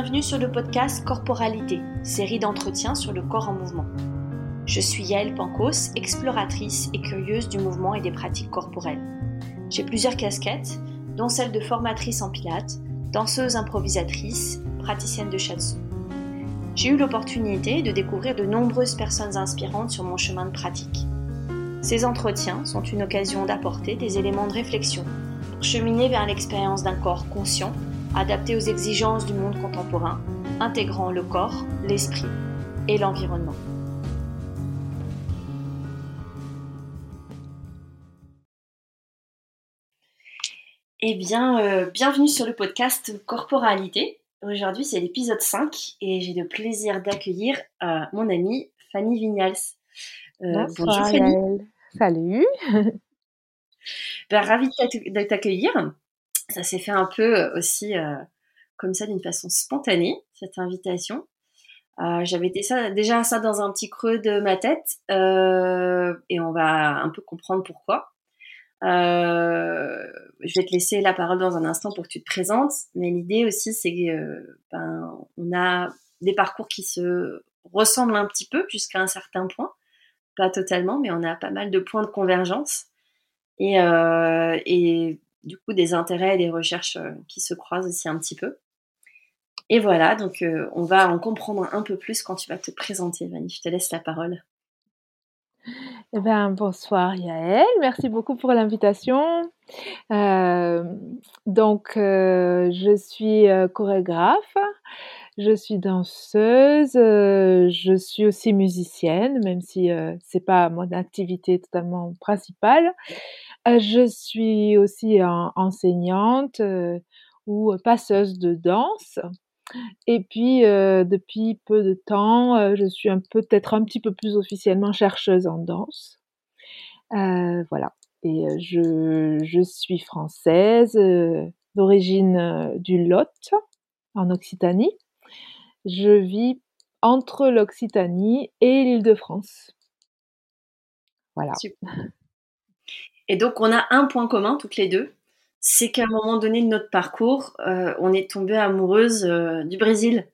bienvenue sur le podcast Corporalité, série d'entretiens sur le corps en mouvement. Je suis Yael Pancos, exploratrice et curieuse du mouvement et des pratiques corporelles. J'ai plusieurs casquettes, dont celle de formatrice en pilates, danseuse improvisatrice, praticienne de shiatsu. J'ai eu l'opportunité de découvrir de nombreuses personnes inspirantes sur mon chemin de pratique. Ces entretiens sont une occasion d'apporter des éléments de réflexion pour cheminer vers l'expérience d'un corps conscient adapté aux exigences du monde contemporain, intégrant le corps, l'esprit et l'environnement. Eh bien, euh, bienvenue sur le podcast Corporalité. Aujourd'hui, c'est l'épisode 5 et j'ai le plaisir d'accueillir euh, mon amie Fanny Vignals. Euh, bonjour Fanny. Salut. Ben, ravie de t'accueillir ça s'est fait un peu euh, aussi euh, comme ça d'une façon spontanée, cette invitation. Euh, J'avais déjà ça dans un petit creux de ma tête et on va un peu comprendre pourquoi. Je vais te laisser la parole dans un instant pour que tu te présentes, mais l'idée aussi c'est que ben, on a des parcours qui se ressemblent un petit peu jusqu'à un certain point, pas totalement, mais on a pas mal de points de convergence. Et du coup des intérêts et des recherches euh, qui se croisent aussi un petit peu. Et voilà, donc euh, on va en comprendre un peu plus quand tu vas te présenter, Vanny. Je te laisse la parole. Eh bien, bonsoir Yael, merci beaucoup pour l'invitation. Euh, donc, je suis chorégraphe, je suis danseuse, je suis aussi musicienne, même si c'est pas mon activité totalement principale. Euh, je suis aussi enseignante euh, ou passeuse de danse. Et puis, euh, depuis peu de temps, je suis peut-être un petit peu plus officiellement chercheuse en danse. voilà. Et je, je suis française, d'origine du Lot, en Occitanie. Je vis entre l'Occitanie et l'île de France. Voilà. Et donc, on a un point commun toutes les deux, c'est qu'à un moment donné de notre parcours, euh, on est tombé amoureuse euh, du Brésil.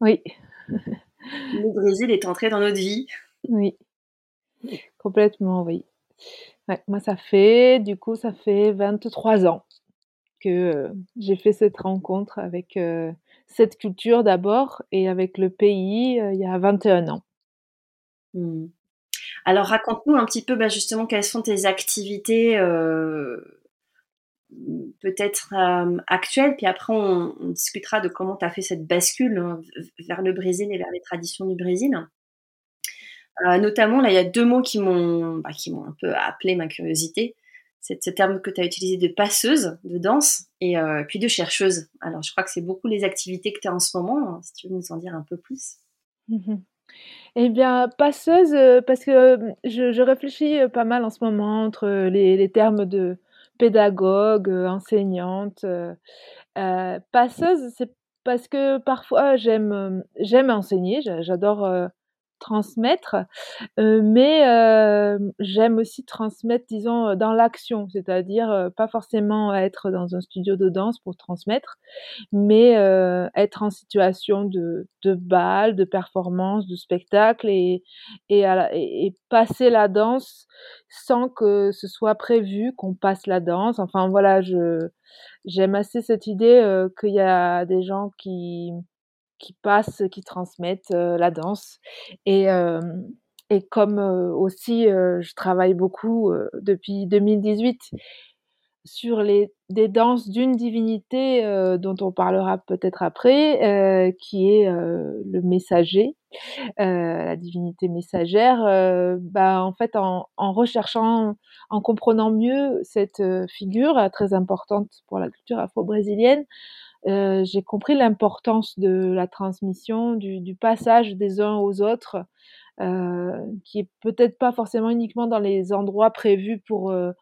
Oui. Le Brésil est entré dans notre vie. Oui, complètement, oui. moi, ça fait, du coup, ça fait 23 ans que euh, j'ai fait cette rencontre avec cette culture d'abord et avec le pays il y a 21 ans. Mmh. Alors raconte-nous un petit peu bah, justement quelles sont tes activités euh, peut-être euh, actuelles, puis après on, discutera de comment tu as fait cette bascule hein, vers le Brésil et vers les traditions du Brésil. Euh, notamment, là, il y a deux mots qui m'ont bah, qui m'ont un peu appelé ma curiosité. Ce terme que tu as utilisé de passeuse de danse et puis de chercheuse. Alors, je crois que c'est beaucoup les activités que tu as en ce moment. Si tu veux nous en dire un peu plus. Mmh eh bien, passeuse, euh, parce que, je réfléchis, euh, pas mal en ce moment entre, les les termes de pédagogue, euh, enseignante, passeuse, c'est parce que parfois j'aime, j'aime enseigner, j'adore, transmettre, mais j'aime aussi transmettre, disons, dans l'action, c'est-à-dire, pas forcément être dans un studio de danse pour transmettre, mais être en situation de de bal, de performance, de spectacle et et et passer la danse sans que ce soit prévu qu'on passe la danse. Enfin voilà, je j'aime assez cette idée, qu'il y a des gens qui qui passent, qui transmettent la danse. Et, comme aussi je travaille beaucoup depuis 2018 sur les, des danses d'une divinité dont on parlera peut-être après, qui est le messager, la divinité messagère, bah, en fait en, recherchant, en comprenant mieux cette figure très importante pour la culture afro-brésilienne, euh, j'ai compris l'importance de la transmission, du, passage des uns aux autres, euh, qui est peut-être pas forcément uniquement dans les endroits prévus pour, euh,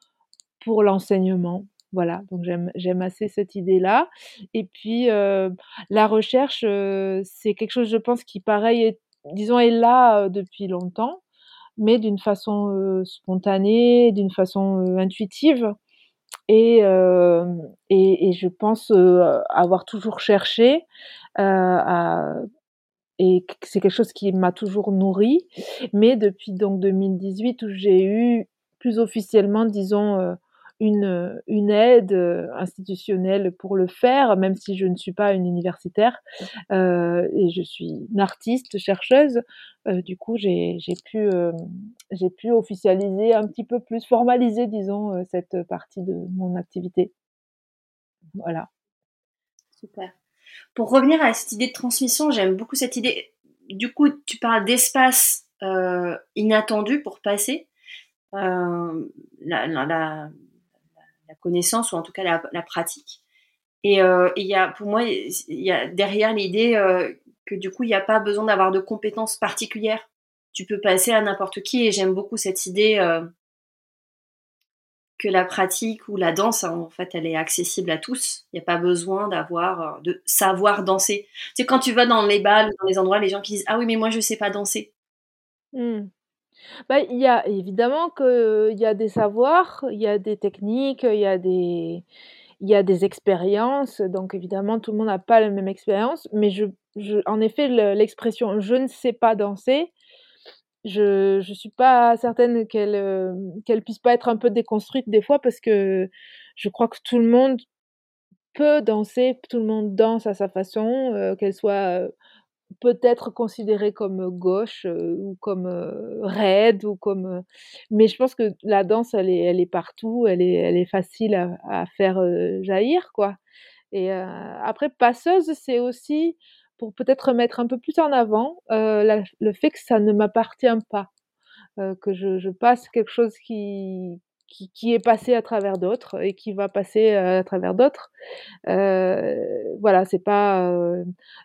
pour l'enseignement. Voilà, donc j'aime assez cette idée-là. Et puis, la recherche, c'est quelque chose, je pense, qui, pareil, est, disons, est là depuis longtemps, mais d'une façon spontanée, d'une façon intuitive. Et, et, et, je pense avoir toujours cherché à, et c'est quelque chose qui m'a toujours nourri. Mais depuis donc 2018 où j'ai eu plus officiellement, disons, une, une aide institutionnelle pour le faire, même si je ne suis pas une universitaire euh, et je suis une artiste, chercheuse. Euh, du coup, j'ai pu, euh, j'ai pu officialiser un petit peu plus, formaliser, disons, cette partie de mon activité. Voilà. Super. Pour revenir à cette idée de transmission, j'aime beaucoup cette idée. Du coup, tu parles d'espace inattendu pour passer. la, la, la connaissance ou en tout cas la, pratique. Et euh, il y a, pour moi, il y a derrière l'idée euh, que du coup, il n'y a pas besoin d'avoir de compétences particulières. Tu peux passer à n'importe qui et j'aime beaucoup cette idée euh, que la pratique ou la danse, en fait, elle est accessible à tous. Il n'y a pas besoin d'avoir, de savoir danser. Sais, quand tu vas dans les balles, dans les endroits, les gens qui disent Ah oui, mais moi, je ne sais pas danser. Mmh. Bah, il y a évidemment qu'il y a des savoirs, il y a des techniques, il y a des il y a des expériences, donc évidemment tout le monde n'a pas la même expérience, mais je je en effet l'expression «je ne sais pas danser», je je suis pas certaine qu'elle, euh, qu'elle puisse pas être un peu déconstruite des fois parce que je crois que tout le monde peut danser, tout le monde danse à sa façon, euh, qu'elle soit, euh, peut-être considérée comme gauche ou comme raide ou comme mais je pense que la danse elle est elle est partout, elle est elle est facile à, à faire jaillir quoi. Et après passeuse c'est aussi pour peut-être mettre un peu plus en avant le fait que ça ne m'appartient pas, que je, je passe quelque chose qui qui, qui, est passé à travers d'autres et qui va passer à travers d'autres. Euh, voilà, c'est pas. Euh,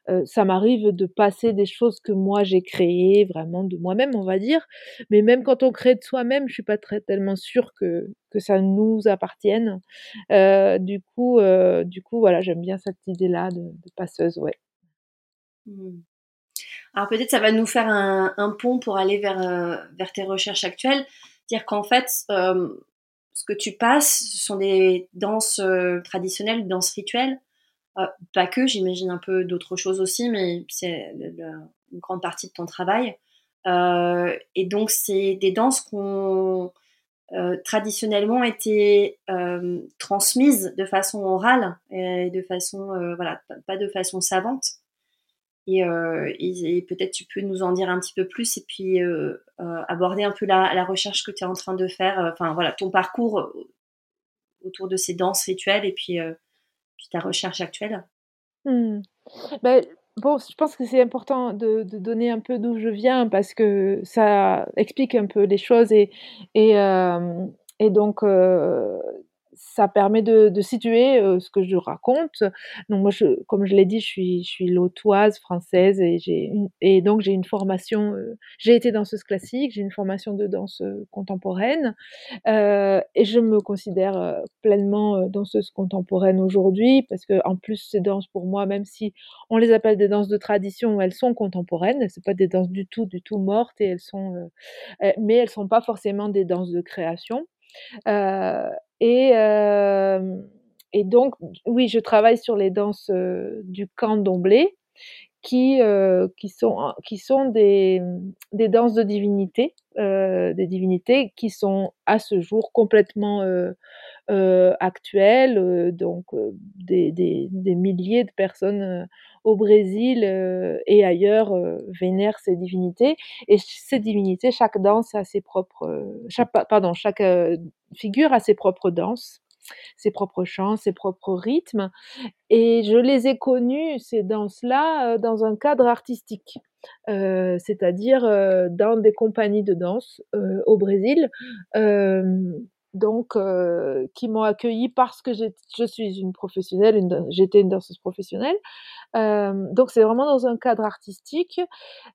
euh, ça m'arrive de passer des choses que moi j'ai créées vraiment de moi-même, on va dire. Mais même quand on crée de soi-même, je suis pas très tellement sûre que que ça nous appartienne. du coup, du coup, voilà, j'aime bien cette idée-là de, de, passeuse, ouais. Mmh. Alors peut-être ça va nous faire un, un pont pour aller vers, vers tes recherches actuelles. Dire qu'en fait, ce que tu passes, ce sont des danses euh, traditionnelles, danses rituelles. Euh, pas que, j'imagine un peu d'autres choses aussi, mais c'est une grande partie de ton travail. Euh, et donc, c'est des danses qui ont traditionnellement été transmises de façon orale et de façon, voilà, pas de façon savante. Euh, et, peut-être tu peux nous en dire un petit peu plus et puis euh, euh, aborder un peu la, recherche que tu es en train de faire, enfin voilà, ton parcours autour de ces danses rituelles et puis, ta recherche actuelle. Ben, bon, je pense que c'est important de, donner un peu d'où je viens parce que ça explique un peu les choses et, et donc ça permet de, de situer euh, ce que je raconte. Donc moi, je, comme je l'ai dit, je suis, je suis lotoise française et j'ai et donc j'ai une formation. Euh, j'ai été danseuse classique, j'ai une formation de danse contemporaine euh, et je me considère pleinement danseuse contemporaine aujourd'hui parce que en plus ces danses pour moi, même si on les appelle des danses de tradition, elles sont contemporaines. C'est pas des danses du tout, du tout mortes et elles sont, mais elles sont pas forcément des danses de création. Euh, et, euh, et donc, oui, je travaille sur les danses euh, du candomblé, qui, euh, qui, sont, qui sont des, des danses de divinité, des divinités qui sont à ce jour complètement actuelles. donc, des, des, des, milliers de personnes au Brésil et ailleurs vénèrent ces divinités. Et ces divinités, chaque danse a ses propres, chaque, pardon, chaque figure a ses propres danses ses propres chants, ses propres rythmes. Et je les ai connus, ces danses-là, dans un cadre artistique. Euh, c'est-à-dire euh, dans des compagnies de danse euh, au Brésil, donc qui m'ont accueilli parce que je suis une professionnelle, j'étais une danseuse professionnelle, donc c'est vraiment dans un cadre artistique.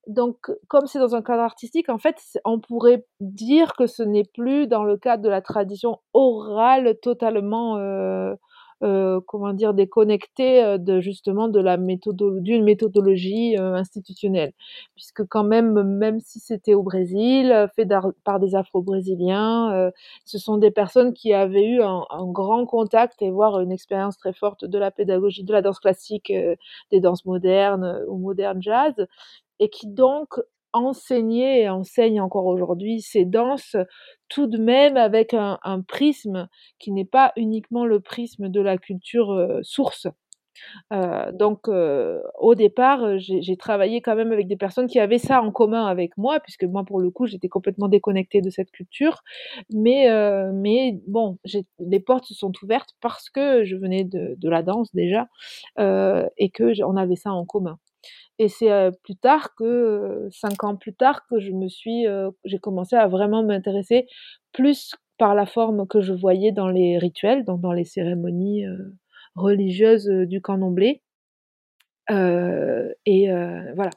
Donc comme c'est dans un cadre artistique, en fait, on pourrait dire que ce n'est plus dans le cadre de la tradition orale totalement euh, comment dire, déconnecté euh, de justement de la d'une méthodologie euh, institutionnelle, puisque quand même, même si c'était au Brésil, fait par des Afro-brésiliens, ce sont des personnes qui avaient eu un, un, grand contact et voire une expérience très forte de la pédagogie, de la danse classique, des danses modernes ou modernes jazz, et qui donc enseigner et enseigne encore aujourd'hui ces danses tout de même avec un, prisme qui n'est pas uniquement le prisme de la culture euh, source. Euh, donc, euh, au départ, j'ai travaillé quand même avec des personnes qui avaient ça en commun avec moi, puisque moi, pour le coup, j'étais complètement déconnectée de cette culture. Mais, mais bon, les portes se sont ouvertes parce que je venais de, de la danse déjà et que on avait ça en commun. Et c'est plus tard que, cinq ans plus tard, que je me suis, j'ai commencé à vraiment m'intéresser plus par la forme que je voyais dans les rituels, donc dans les cérémonies religieuses du candomblé. Euh, et voilà.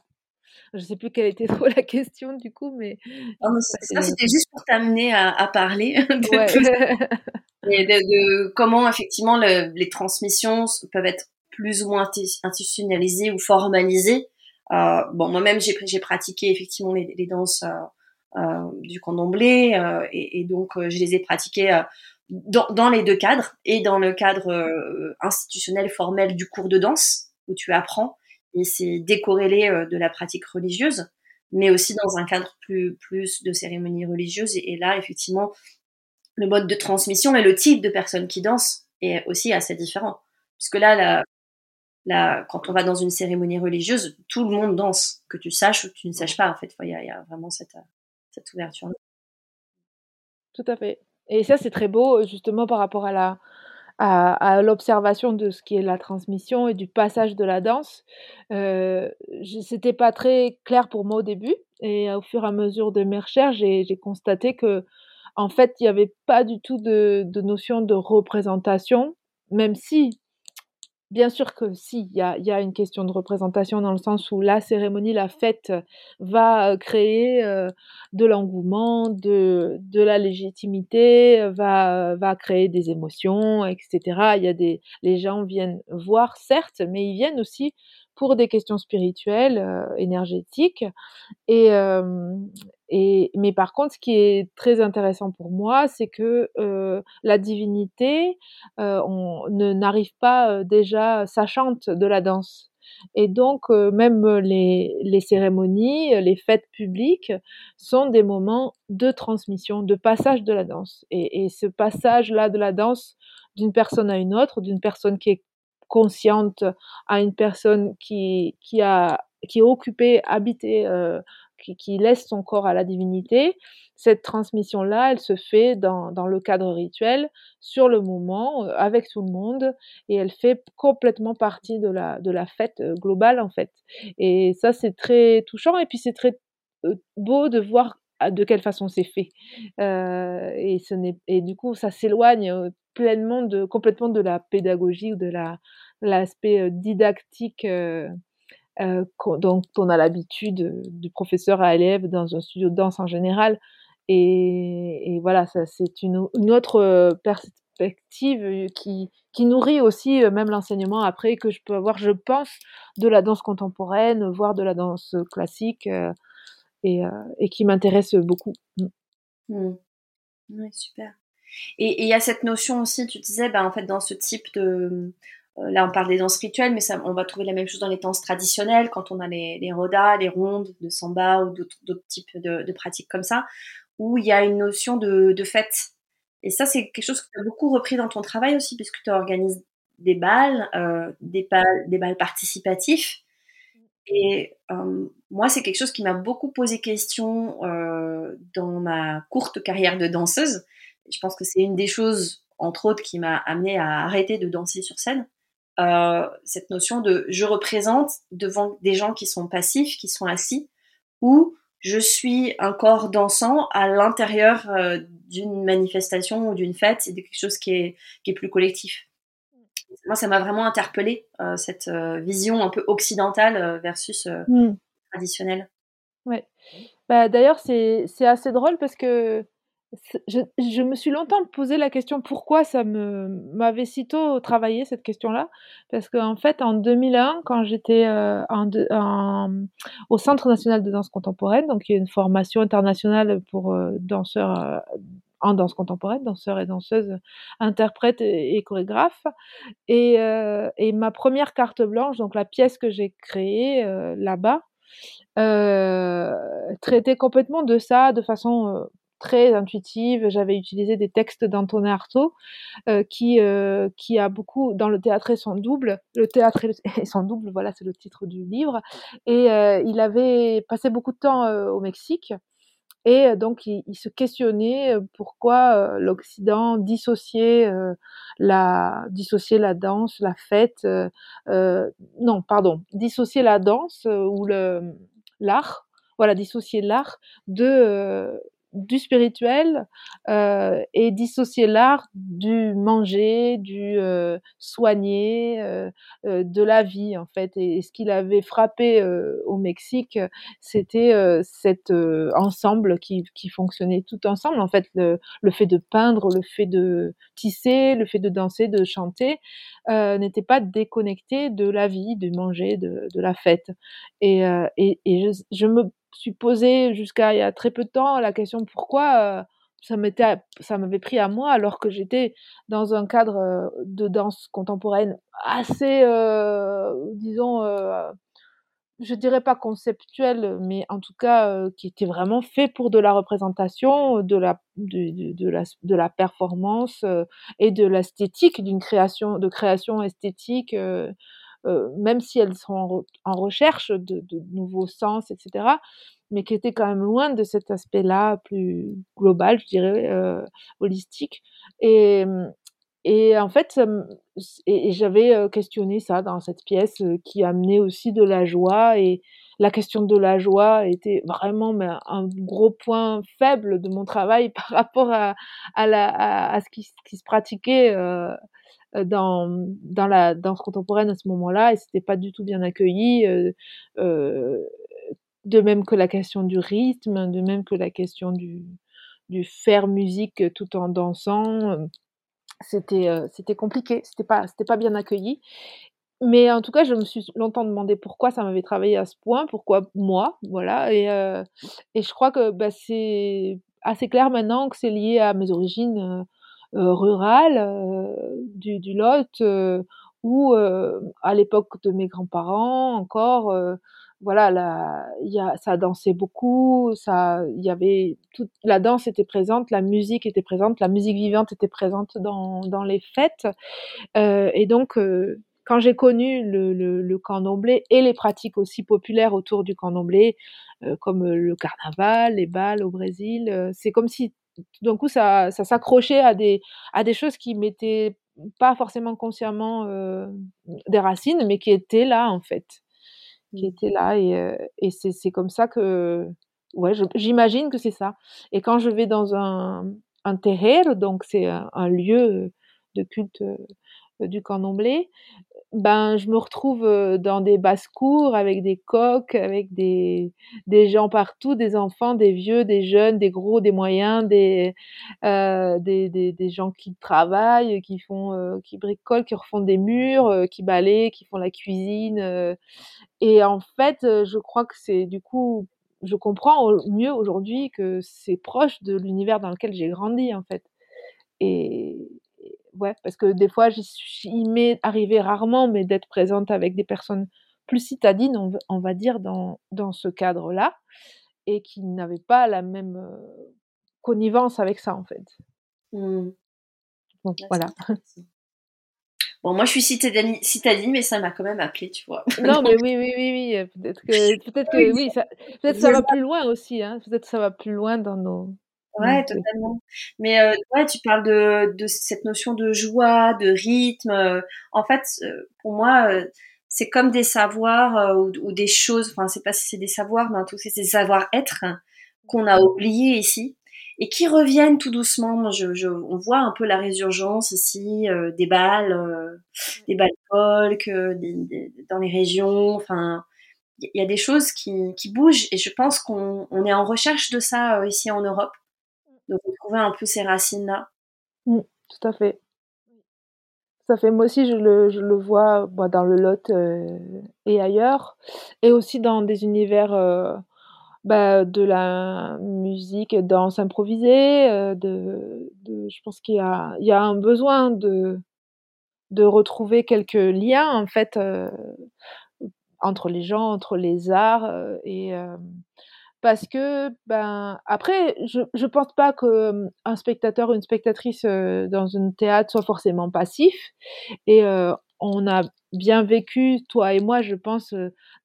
Je sais plus quelle était trop la question du coup, mais. ça, c'était juste pour t'amener à, parler de, et de, comment effectivement les transmissions peuvent être plus ou moins institutionnalisé ou formalisé. Euh, bon, moi-même, j'ai pratiqué effectivement les, les danses euh, euh, du candomblé euh, et, et, donc je les ai pratiquées dans, dans, les deux cadres et dans le cadre institutionnel formel du cours de danse où tu apprends. Et c'est décorrélé de la pratique religieuse, mais aussi dans un cadre plus plus de cérémonie religieuse et, et là effectivement le mode de transmission et le type de personnes qui dansent est aussi assez différent. Puisque là la, quand on va dans une cérémonie religieuse, tout le monde danse, que tu saches ou que tu ne saches pas. En fait, il y, a vraiment cette, cette ouverture. Tout à fait. Et ça, c'est très beau, justement, par rapport à la, à, l'observation de ce qui est la transmission et du passage de la danse. Euh, C'était pas très clair pour moi au début, et au fur et à mesure de mes recherches, j'ai constaté que, en fait, il n'y avait pas du tout de notion de représentation, même si Bien sûr que si, il y a, une question de représentation dans le sens où la cérémonie, la fête va créer de l'engouement, de, la légitimité, va, va créer des émotions, etc. Il y a des, les gens viennent voir, certes, mais ils viennent aussi pour des questions spirituelles, euh, énergétiques. Et, euh, et, mais par contre, ce qui est très intéressant pour moi, c'est que euh, la divinité, on ne n'arrive pas déjà sachante de la danse. Et donc, même les, les, cérémonies, les fêtes publiques sont des moments de transmission, de passage de la danse. Et, et ce passage-là de la danse d'une personne à une autre, d'une personne qui est consciente à une personne qui, qui, a, qui est occupée, habitée, euh, qui, qui, laisse son corps à la divinité, cette transmission-là, elle se fait dans, dans, le cadre rituel, sur le moment, euh, avec tout le monde, et elle fait complètement partie de la, de la fête euh, globale, en fait. Et ça, c'est très touchant, et puis c'est très beau de voir de quelle façon c'est fait. Et, ce n'est, et du coup, ça s'éloigne pleinement de, complètement de la pédagogie ou de la, l'aspect didactique euh, dont on a l'habitude du professeur à élève dans un studio de danse en général. Et, et voilà, ça c'est une, une, autre perspective qui, qui nourrit aussi même l'enseignement après que je peux avoir, je pense, de la danse contemporaine, voire de la danse classique, et, et, qui m'intéresse beaucoup. Mmh. Mmh. Oui, super. Et il y a cette notion aussi, tu disais, ben, en fait, dans ce type de... Euh, là, on parle des danses rituelles, mais on va trouver la même chose dans les danses traditionnelles, quand on a les, les rodas, les rondes de samba ou d'autres types de, pratiques comme ça, où il y a une notion de, de fête. Et ça, c'est quelque chose que tu as beaucoup repris dans ton travail aussi, puisque tu organises des balles, euh, des balles, des balles participatifs. Et euh, moi, c'est quelque chose qui m'a beaucoup posé question euh, dans ma courte carrière de danseuse je pense que c'est une des choses, entre autres, qui m'a amené à arrêter de danser sur scène. Euh, cette notion de je représente devant des gens qui sont passifs, qui sont assis, ou je suis un corps dansant à l'intérieur euh, d'une manifestation ou d'une fête, c'est quelque chose qui est plus collectif. Moi, ça m'a vraiment interpellé euh, cette euh, vision un peu occidentale euh, versus mm. traditionnelle. Ouais. Bah, D'ailleurs, c'est assez drôle parce que je je me suis longtemps posé la question pourquoi ça m'avait sitôt travaillé cette question-là. Parce qu'en fait, en 2001, quand j'étais, au Centre national de danse contemporaine, donc il y a une formation internationale pour, danseurs, en danse contemporaine, danseurs et danseuses, interprètes et et chorégraphes et ma première carte blanche, donc la pièce que j'ai créée, heu, là-bas, heu, traitait complètement de ça, de façon, très intuitive. J'avais utilisé des textes d'Antonin Artaud, qui, a beaucoup dans le théâtre et son double, le théâtre et son double, voilà, c'est le titre du livre. Et il avait passé beaucoup de temps, au Mexique et donc il se questionnait, heu, pourquoi, heu, l'Occident dissociait, la dissociait la danse, la fête, non, pardon, dissocier la danse, ou l'art, voilà, dissocier l'art de, du spirituel, heu et dissocier l'art du manger, du, heu, soigner, heu heu, de la vie, en fait. Et ce qui l'avait frappé, heu, au Mexique, c'était, heu, cet, ensemble qui qui fonctionnait tout ensemble, en fait, le le fait de peindre, le fait de tisser, le fait de danser, de chanter, n'était pas déconnecté de la vie, du manger, de de la fête. Et et et je je me suis posé jusqu'à il y a très peu de temps la question pourquoi, heu, ça m'était ça m'avait pris à moi alors que j'étais dans un cadre, heu, de danse contemporaine assez, heu, disons, je dirais pas conceptuel, mais en tout cas, qui était vraiment fait pour de la représentation, de la de la de la performance, et de l'esthétique, d'une création de création esthétique, même si elles sont en re en recherche de nouveaux sens et cetera, mais qui était quand même loin de cet aspect-là plus global, je dirais, heu, holistique. Et mmh et en fait, j'avais, heu, questionné ça dans cette pièce, qui amenait aussi de la joie et la question de la joie était vraiment un gros point faible de mon travail par rapport à ce qui se pratiquait, dans dans la danse contemporaine à ce moment-là et c'était pas du tout bien accueilli, heu heu, de même que la question du rythme, de même que la question du du faire musique tout en dansant, c'était, c'était compliqué, c'était pas c'était pas bien accueilli. Mais en tout cas, je me suis longtemps demandé pourquoi ça m'avait travaillé à ce point, pourquoi moi, voilà et et je crois que, bah, c'est assez clair maintenant que c'est lié à mes origines, rurales, heu, du du Lot, heu, où, à l'époque de mes grands-parents encore, voilà, la y a ça dansait beaucoup, ça il y avait toute la danse était présente, la musique était présente, la musique vivante était présente dans dans les fêtes, heu et donc heu, quand j'ai connu le le le et les pratiques aussi populaires autour du candomblé, heu, comme, le carnaval, les bals au Brésil, c'est comme si tout d'un coup ça ça s'accrochait à des à des choses qui m'étaient pas forcément consciemment, heu, des racines, mais qui étaient là, en fait, qui Mmh. étaient là et heu et c'est c'est comme ça que ouais, j'imagine que c'est ça et quand je vais dans un un terreiro, donc c'est un un lieu, de culte, heu, du candomblé, ben, je me retrouve, dans des basses-cours avec des coqs, avec des des gens partout, des enfants, des vieux, des jeunes, des gros, des moyens, des, heu, des des gens qui travaillent, qui font, heu, qui bricolent, qui refont des murs, heu, qui balayent, qui font la cuisine, et en fait, je crois que c'est du coup je comprends mieux aujourd'hui que c'est proche de l'univers dans lequel j'ai grandi, en fait et ouais, parce que des fois, j'y il m'est arrivé rarement, mais d'être présente avec des personnes plus citadines, on va on va dire, dans dans ce cadre-là et qui n'avaient pas la même, heu, connivence avec ça, en fait. Mmh. C'est voilà. Bon, moi, je suis citadine citadine, mais ça m'a quand même appelée, tu vois? Non, mais Donc oui, oui, oui, oui, heu, peut-être que peut-être que oui, ça peut-être ça va plus loin aussi, hein, peut-être ça va plus loin dans nos Ouais, totalement. Mais heu, ouais, tu parles de de cette notion de joie, de rythme, heu, en fait, heu, pour moi, heu, c'est comme des savoirs, ou ou des choses, enfin, c'est pas si c'est des savoirs, mais en tout cas, c'est des savoir-être qu'on a oubliés ici et qui reviennent tout doucement. Je je on voit un peu la résurgence ici, heu, des bals, heu, des bals folk, heu, des des dans les régions, enfin, il y a des choses qui qui bougent et je pense qu'on on est en recherche de ça, ici en Europe. De retrouver un peu ces racines-là. Mmh, tout à fait. Ça fait moi aussi je le je le vois, bah, dans le Lot, heu, et ailleurs et aussi dans des univers, heu, bah, de la musique, danse improvisée, heu, de de je pense qu'il y a y a un besoin de de retrouver quelques liens en fait, heu, entre les gens, entre les arts, et parce que, ben, après je je pense pas que, mmh, un spectateur ou une spectatrice, dans un théâtre soit forcément passif et on a bien vécu, toi et moi, je pense,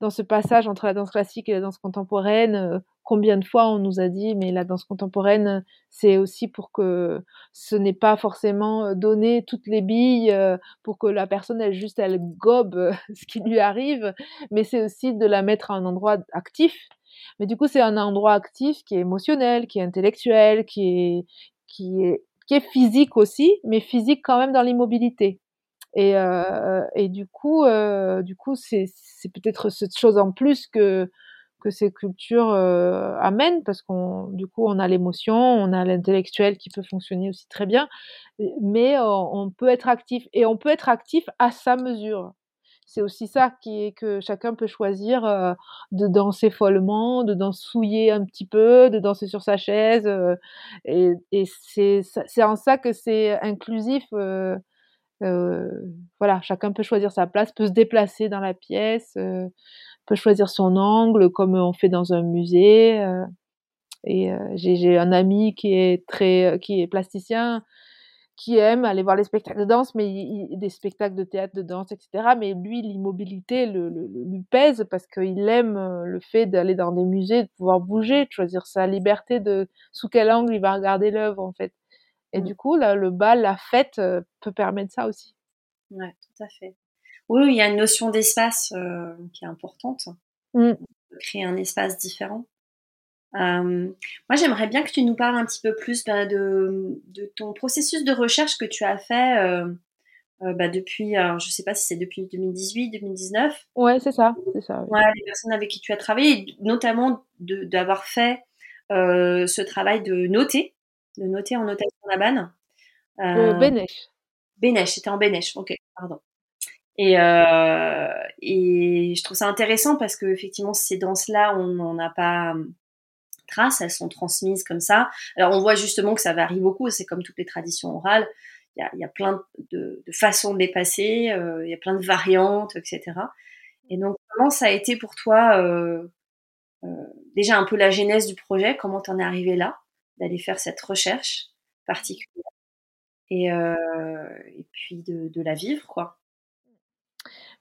dans ce passage entre la danse classique et la danse contemporaine, combien de fois on nous a dit: «Mais la danse contemporaine, c'est aussi pour que ce n'est pas forcément, donner toutes les billes, pour que la personne elle juste elle gobe, ce qui lui arrive, mais c'est aussi de la mettre à un endroit actif». Mais du coup, c'est un endroit actif qui est émotionnel, qui est intellectuel, qui est qui est qui est physique aussi, mais physique quand même dans l'immobilité. Et heu et du coup, heu, du coup, c'est c'est peut-être cette chose en plus que que ces cultures, heu, amènent parce qu'on du coup, on a l'émotion, on a l'intellectuel qui peut fonctionner aussi très bien, mais on peut être actif et on peut être actif à sa mesure. C'est aussi ça qui est que chacun peut choisir, heu, de danser follement, de dansouiller un petit peu, de danser sur sa chaise, heu et c'est en ça que c'est inclusif, heu, voilà, chacun peut choisir sa place, peut se déplacer dans la pièce, peut choisir son angle comme on fait dans un musée, et j'ai un ami qui est très qui est plasticien, qui aime aller voir les spectacles de danse, mais il des spectacles de théâtre, de danse et cetera, mais lui, l'immobilité le le lui pèse parce qu'il aime, heu, le fait d'aller dans des musées, de pouvoir bouger, de choisir sa liberté de sous quel angle il va regarder l'œuvre, en fait et Mmh. du coup, là, le bal, la fête, heu, peut permettre ça aussi. Ouais, tout à fait. Oui, il y a une notion d'espace, heu, qui est importante. Mmh. Créer un espace différent. Hem, moi, j'aimerais bien que tu nous parles un petit peu plus, bah, de de ton processus de recherche que tu as fait, heu heu, bah, depuis alors je sais pas si c'est depuis 2018-2019? Ouais, c'est ça, c'est ça, oui. Ouais, les personnes avec qui tu as travaillé, notamment d'avoir fait, ce travail de noter, de noter en notation Laban. Heu, Bénèche. Bénèche, c'était en Bénèche, OK, pardon et et je trouve ça intéressant parce qu'effectivement ces danses-là, on n'en a pas, elles sont transmises comme ça. Alors on voit justement que ça varie beaucoup, c'est comme toutes les traditions orales, il y a plein de façons de les passer, heu, il y a plein de variantes et cetera et donc comment ça a été pour toi, heu heu, déjà un peu la genèse du projet? Comment tu en es arrivée là, d'aller faire cette recherche particulière? Et puis de de la vivre, quoi?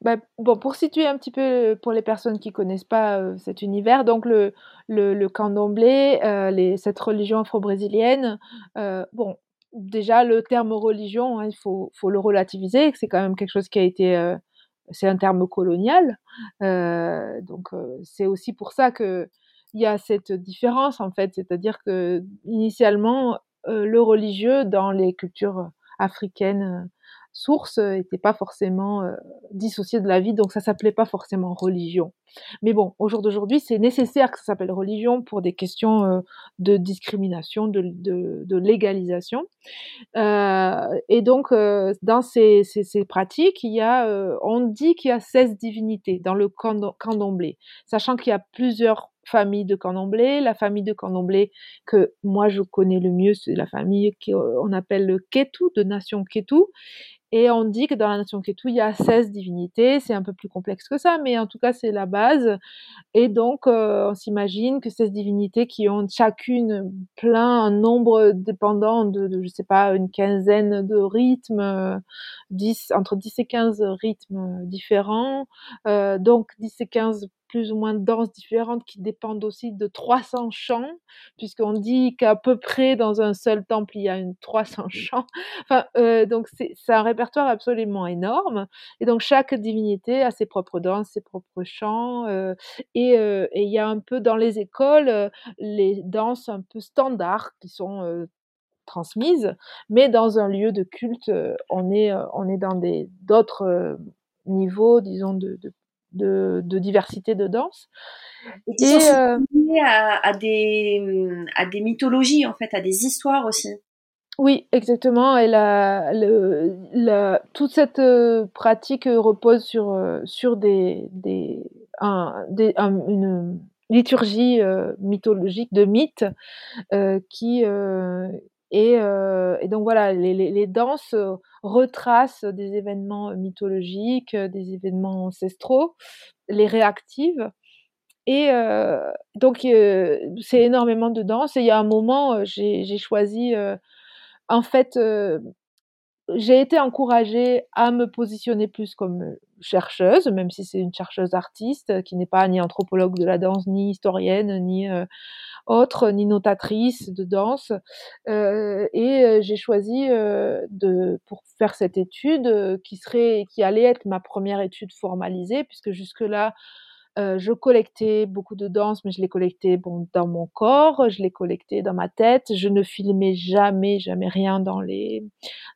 Bah, bon, pour situer un petit peu, pour les personnes qui connaissent pas, heu, cet univers, donc le le le candomblé, les cette religion afro-brésilienne, bon, déjà le terme religion, hein, il faut faut le relativiser, que c'est quand même quelque chose qui a été, c'est un terme colonial, donc c'est aussi pour ça qu'il y a cette différence, en fait. C'est-à-dire qu'initialement, heu, le religieux dans les cultures africaines, heu, sources, était pas forcément, heu, dissocié de la vie, donc ça s'appelait pas forcément religion. Mais bon, au jour d'aujourd'hui, c'est nécessaire que ça s'appelle religion pour des questions, heu, de discrimination, de de légalisation. Et donc dans ces ces pratiques, il y a, on dit qu'il y a 16 divinités dans le cando candomblé, sachant qu'il y a plusieurs familles de candomblé. La famille de candomblé que moi je connais le mieux, c'est la famille qu'on appelle le Kétou, de nation Kétou et on dit que dans la nation Kétou, il y a 16 divinités. C'est un peu plus complexe que ça, mais en tout cas, c'est la base et donc heu, on s'imagine que 16 divinités qui ont chacune plein un nombre dépendant de de je sais pas, une quinzaine de rythmes, heu, 10 entre 10 et 15 rythmes, différents, heu, donc 10 et 15 plus ou moins danses différentes qui dépendent aussi de 300 chants, puisqu'on dit qu'à peu près dans un seul temple, il y a une 300 chants. Enfin, heu, donc c'est un répertoire absolument énorme et donc chaque divinité a ses propres danses, ses propres chants, heu et heu et il y a un peu dans les écoles, les danses un peu standards qui sont, transmises, mais dans un lieu de culte, on est, on est dans d'autres, niveaux disons de de de, diversité de danse. Et qui sont euh, à, des, mmh, à des mythologies, en fait, à des histoires aussi. Oui, exactement. Et la, le, toute cette euh, pratique repose sur, euh, sur des, des, un, des une liturgie mythologique de mythes qui, et, et, donc voilà, les, danses retracent des événements mythologiques, des événements ancestraux, les réactivent. Et donc c'est énormément de danse. Et il y a un moment, j'ai choisi, en fait, j'ai été encouragée à me positionner plus comme chercheuse, même si c'est une chercheuse artiste qui n'est pas ni anthropologue de la danse, ni historienne, ni autre, ni notatrice de danse. Euh, et j'ai choisi de, pour faire cette étude qui serait, qui allait être ma première étude formalisée, puisque jusque-là, je collectais beaucoup de danse, mais je les collectais bon, dans mon corps, je les collectais dans ma tête. Je ne filmais jamais, jamais rien dans les,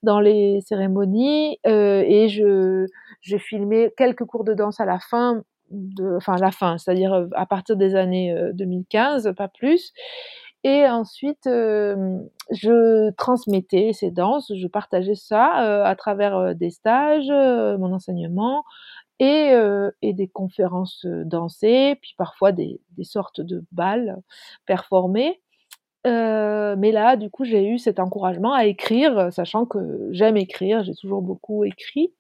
dans les cérémonies. et je, j'ai filmé quelques cours de danse à la fin, de, enfin la fin, c'est-à-dire à partir des années 2015, pas plus. Et ensuite, je transmettais ces danses, je partageais ça à travers des stages, mon enseignement, et, des conférences dansées, puis parfois des, sortes de balles performées. Mais là, du coup, j'ai eu cet encouragement à écrire, sachant que j'aime écrire, j'ai toujours beaucoup écrit.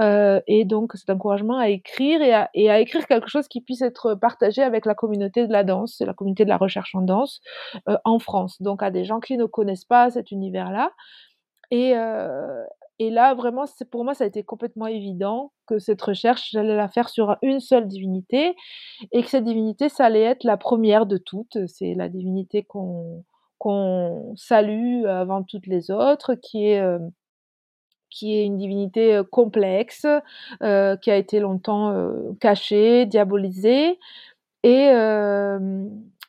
Et donc, cet encouragement à écrire et à, écrire quelque chose qui puisse être partagé avec la communauté de la danse, la communauté de la recherche en danse en France. Donc, à des gens qui ne connaissent pas cet univers-là. Et, et là, vraiment, pour moi, ça a été complètement évident que cette recherche, j'allais la faire sur une seule divinité et que cette divinité, ça allait être la première de toutes. C'est la divinité qu'on qu'on salue avant toutes les autres, qui est euh, qui est une divinité euh, complexe, euh, qui a été longtemps cachée, diabolisée, et,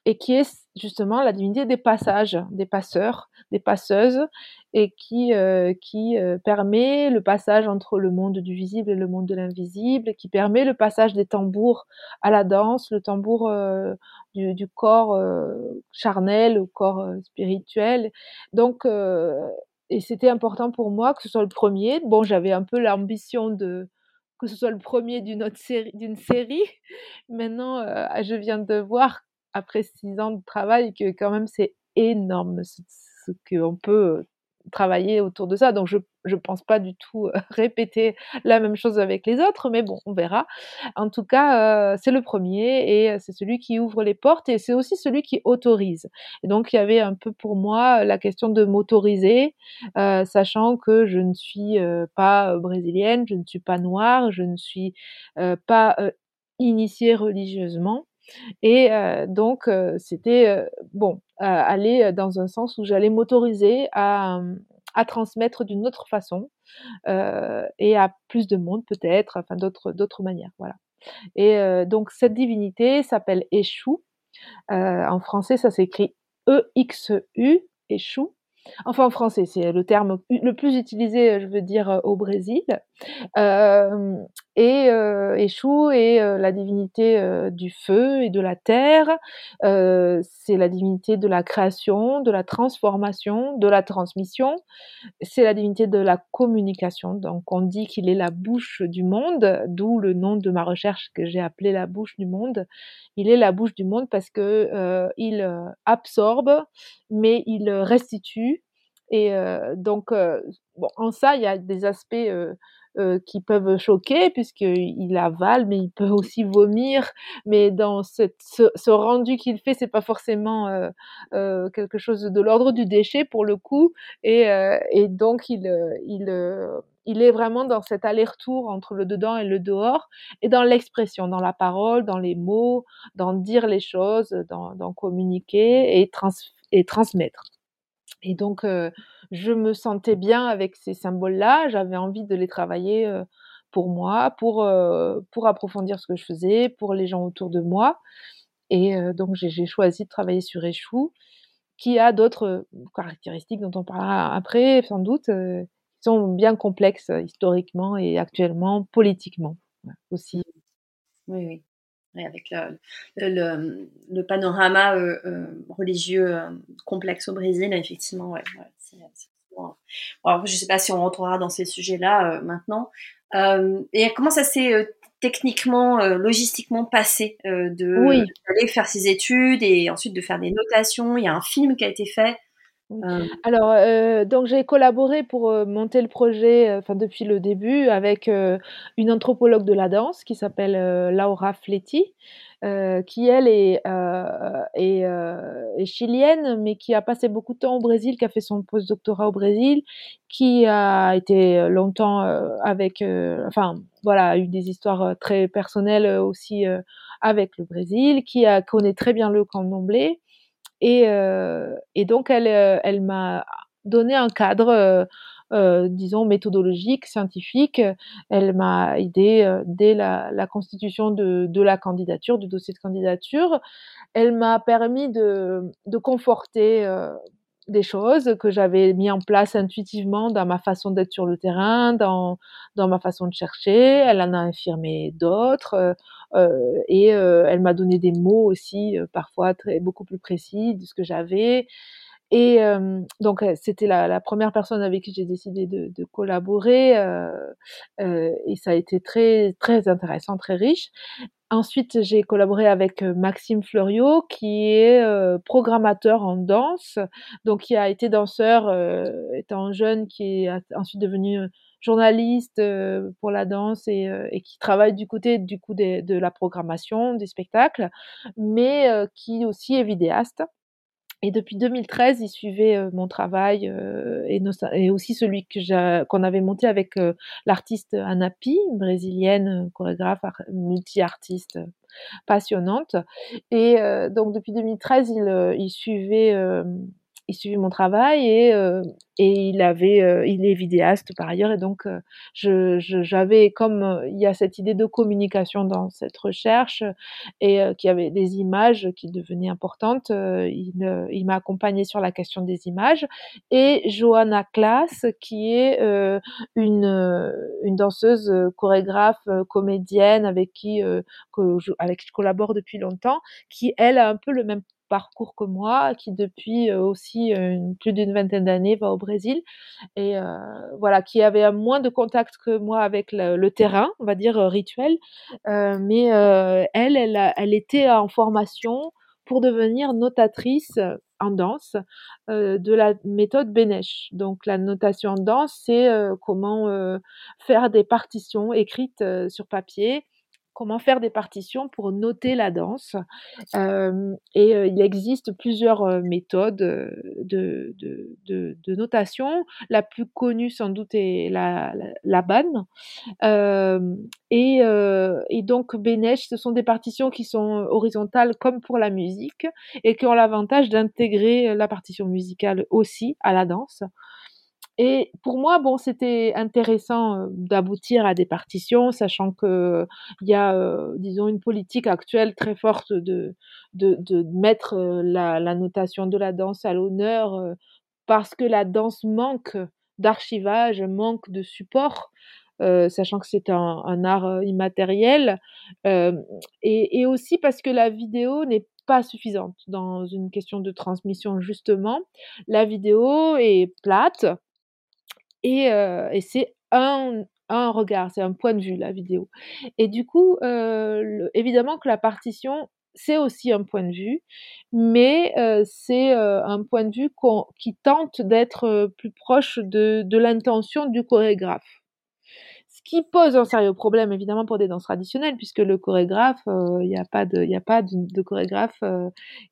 et qui est justement la divinité des passages, des passeurs, des passeuses, et qui, euh, qui euh, permet le passage entre le monde du visible et le monde de l'invisible, qui permet le passage des tambours à la danse, le tambour euh, du, du, corps euh, charnel au corps euh, spirituel. Donc, et c'était important pour moi que ce soit le premier. Bon, j'avais un peu l'ambition de que ce soit le premier d'une autre série, d'une série. Maintenant, je viens de voir après six ans de travail que quand même c'est énorme ce, qu'on peut travailler autour de ça. Donc je ne pense pas du tout euh, répéter la même chose avec les autres, mais bon, on verra. En tout cas, euh, c'est le premier et euh, c'est celui qui ouvre les portes et c'est aussi celui qui autorise. Et donc il y avait un peu pour moi la question de m'autoriser, euh, sachant que je ne suis euh, pas brésilienne, je ne suis pas noire, je ne suis euh, pas initiée religieusement. Et donc, c'était bon, aller dans un sens où j'allais m'autoriser à, à, transmettre d'une autre façon et à plus de monde peut-être, enfin d'autres d'autres manières, voilà. Et donc cette divinité s'appelle Échou. en français, ça s'écrit E-X-U, Échou. Enfin, en français, c'est le terme le plus utilisé, je veux dire, au Brésil. Euh, et euh, Échou est euh, la divinité euh, du feu et de la terre. Euh, c'est la divinité de la création, de la transformation, de la transmission. C'est la divinité de la communication. Donc, on dit qu'il est la bouche du monde, d'où le nom de ma recherche que j'ai appelé la bouche du monde. Il est la bouche du monde parce que euh, il absorbe, mais il restitue. Et donc, bon, en ça, il y a des aspects euh, qui peuvent choquer puisqu'il avale, mais il peut aussi vomir. Mais dans ce, rendu qu'il fait, c'est pas forcément euh, euh, quelque chose de l'ordre du déchet pour le coup. Et, donc il, est vraiment dans cet aller-retour entre le dedans et le dehors, et dans l'expression, dans la parole, dans les mots, dans dire les choses, dans, communiquer et, trans et transmettre. Et donc, je me sentais bien avec ces symboles-là. J'avais envie de les travailler euh, pour moi, pour, euh, pour approfondir ce que je faisais, pour les gens autour de moi. Et euh, donc, j'ai choisi de travailler sur Échou, qui a d'autres caractéristiques dont on parlera après, sans doute, qui sont bien complexes historiquement et actuellement, politiquement aussi. Oui, oui. avec le, le, panorama religieux complexe au Brésil, effectivement, ouais, je ne sais pas si on rentrera dans ces sujets-là maintenant. et comment ça s'est techniquement, logistiquement passé de oui. d'aller faire ses études et ensuite de faire des notations? Il y a un film qui a été fait. Euh, Alors, euh, donc j'ai collaboré pour euh, monter le projet, enfin depuis le début, avec une anthropologue de la danse qui s'appelle Laura Fletti, qui elle est, est, est, chilienne, mais qui a passé beaucoup de temps au Brésil, qui a fait son postdoctorat au Brésil, qui a été longtemps avec, enfin voilà, a eu des histoires très personnelles aussi avec le Brésil, qui a, connaît très bien le candomblé et, euh, et donc, elle, euh, elle m'a donné un cadre, euh, euh, disons, méthodologique, scientifique. Elle m'a aidé euh, dès la, la constitution de, de, la candidature, du dossier de candidature. Elle m'a permis de, de conforter des choses que j'avais mis en place intuitivement dans ma façon d'être sur le terrain, dans, dans ma façon de chercher. Elle en a infirmé d'autres euh, euh et euh, elle m'a donné des mots aussi, parfois très, beaucoup plus précis de ce que j'avais. Et donc c'était la, la, première personne avec qui j'ai décidé de, de collaborer et ça a été très très intéressant, très riche. Ensuite, j'ai collaboré avec Maxime Fleuriot, qui est programmateur en danse, donc qui a été danseur euh, étant jeune, qui est ensuite devenu journaliste pour la danse et, et, qui travaille du côté du coup de la programmation des spectacles, mais qui aussi est vidéaste. Et depuis 2013, il suivait euh, mon travail euh, et, aussi celui que qu'on avait monté avec euh, l'artiste Anapi, brésilienne, chorégraphe, multi-artiste passionnante. Et donc depuis 2013, il, il suivait il suivait mon travail et, euh, et il avait, euh, il est vidéaste par ailleurs et donc euh, je, j'avais comme il y a cette idée de communication dans cette recherche et qui avait des images qui devenaient importantes, il, il m'a accompagné sur la question des images et Johanna Klaas qui est une, une danseuse, chorégraphe, comédienne avec qui, avec qui je collabore depuis longtemps, qui elle a un peu le même parcours que moi, qui depuis euh, aussi euh, plus d'une vingtaine d'années va au Brésil et euh, voilà, qui avait moins de contact que moi avec le, terrain, on va dire rituel, mais elle, elle, était en formation pour devenir notatrice en danse de la méthode Benesch. Donc la notation en danse, c'est comment faire des partitions écrites sur papier comment faire des partitions pour noter la danse. Et il existe plusieurs méthodes de, notation. La plus connue sans doute est la, la, la banne. Et, et, donc Benesch, ce sont des partitions qui sont horizontales comme pour la musique et qui ont l'avantage d'intégrer la partition musicale aussi à la danse. Et pour moi, bon, c'était intéressant d'aboutir à des partitions, sachant que il y a, disons, une politique actuelle très forte de de, mettre la, la, notation de la danse à l'honneur, parce que la danse manque d'archivage, manque de support. Euh, sachant que c'est un, art immatériel, euh, et, aussi parce que la vidéo n'est pas suffisante dans une question de transmission justement. La vidéo est plate, et, et c'est un, un regard, c'est un point de vue la vidéo. Et du coup, euh, évidemment que la partition, c'est aussi un point de vue, mais euh, c'est euh, un point de vue qui tente d'être plus proche de, de l'intention du chorégraphe ce qui pose un sérieux problème évidemment pour des danses traditionnelles, puisque le chorégraphe, il euh, n'y a pas de, y a pas de, chorégraphe euh,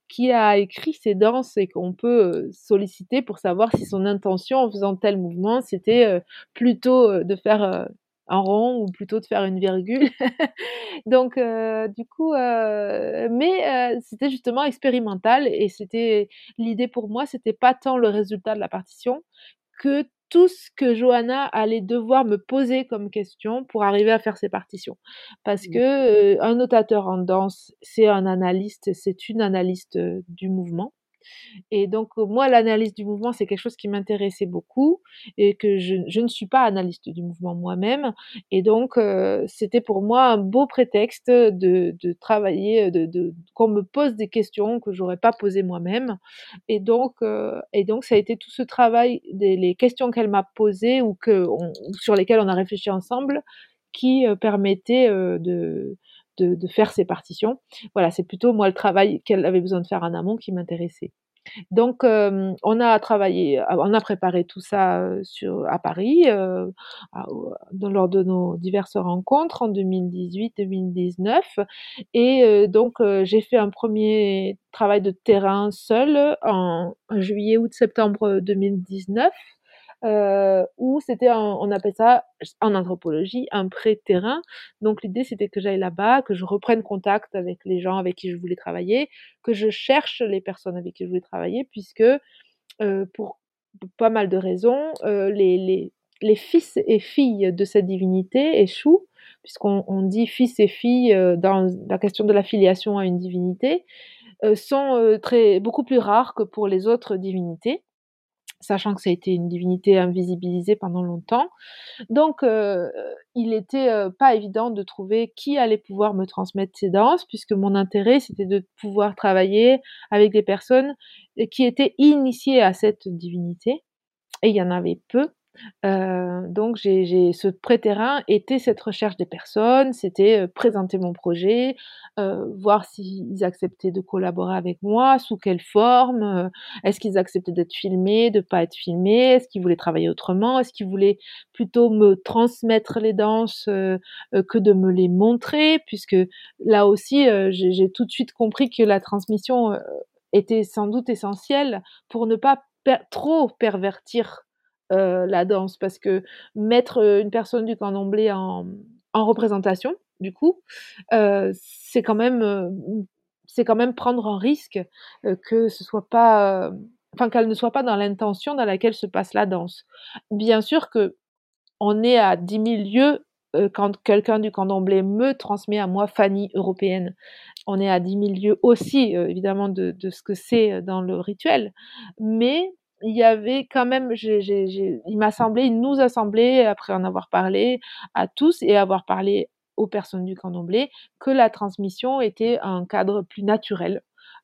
qui a écrit ces danses et qu'on peut euh, solliciter pour savoir si son intention en faisant tel mouvement, c'était plutôt de faire un rond ou plutôt de faire une virgule. Donc, du coup, mais c'était justement expérimental et c'était l'idée pour moi, c'était pas tant le résultat de la partition que tout ce que Johanna allait devoir me poser comme question pour arriver à faire ses partitions. Parce mmh. que euh, un notateur en danse, c'est un analyste, c'est une analyste euh, du mouvement. Et donc, moi, l'analyse du mouvement, c'est quelque chose qui m'intéressait beaucoup et que je, ne suis pas analyste du mouvement moi-même. Et donc, euh, c'était pour moi un beau prétexte de, travailler, de, de qu'on me pose des questions que j'aurais pas posées moi-même. Et donc, euh, et donc, ça a été tout ce travail, les questions qu'elle m'a posées ou que sur lesquelles on a réfléchi ensemble, qui euh, permettait de de, faire ces partitions. Voilà, c'est plutôt moi le travail qu'elle avait besoin de faire en amont qui m'intéressait. Donc, euh, on a travaillé, on a préparé tout ça sur, à Paris euh, lors de nos diverses rencontres en 2018-2019. Et euh, donc, j'ai fait un premier travail de terrain seul en, en juillet, août, septembre 2019 euh, où c'était, on appelle ça en anthropologie, un pré-terrain. Donc l'idée c'était que j'aille là-bas, que je reprenne contact avec les gens avec qui je voulais travailler, que je cherche les personnes avec qui je voulais travailler, puisque euh, pour pas mal de raisons, euh, les, les, les, fils et filles de cette divinité échouent, puisqu'on on dit fils et filles euh, dans la question de la filiation à une divinité, euh, sont euh, très, beaucoup plus rares que pour les autres divinités sachant que ça a été une divinité invisibilisée pendant longtemps. Donc, euh, il n'était euh, pas évident de trouver qui allait pouvoir me transmettre ces danses, puisque mon intérêt, c'était de pouvoir travailler avec des personnes qui étaient initiées à cette divinité. Et il y en avait peu. Euh, donc j'ai ce pré-terrain était cette recherche des personnes, c'était euh, présenter mon projet, euh, voir s'ils acceptaient de collaborer avec moi, sous quelle forme, est-ce qu'ils acceptaient d'être filmés, de pas être filmés, est-ce qu'ils voulaient travailler autrement, est-ce qu'ils voulaient plutôt me transmettre les danses que de me les montrer, puisque là aussi j'ai tout de suite compris que la transmission était sans doute essentielle pour ne pas trop pervertir euh, la danse parce que mettre euh, une personne du candomblé en, en représentation, du coup, euh, c'est quand même euh, c'est quand même prendre un risque que ce soit pas enfin qu'elle ne soit pas dans l'intention dans laquelle se passe la danse. Bien sûr que on est à 10 000 lieues quand quelqu'un du candomblé me transmet à moi Fanny européenne. On est à 10 000 lieues aussi, évidemment, de, de ce que c'est dans le rituel. Mais il y avait quand même, j'ai, j'ai, j'ai, il m'a semblé, il nous a semblé, après en avoir parlé à tous et avoir parlé aux personnes du candomblé, que la transmission était un cadre plus naturel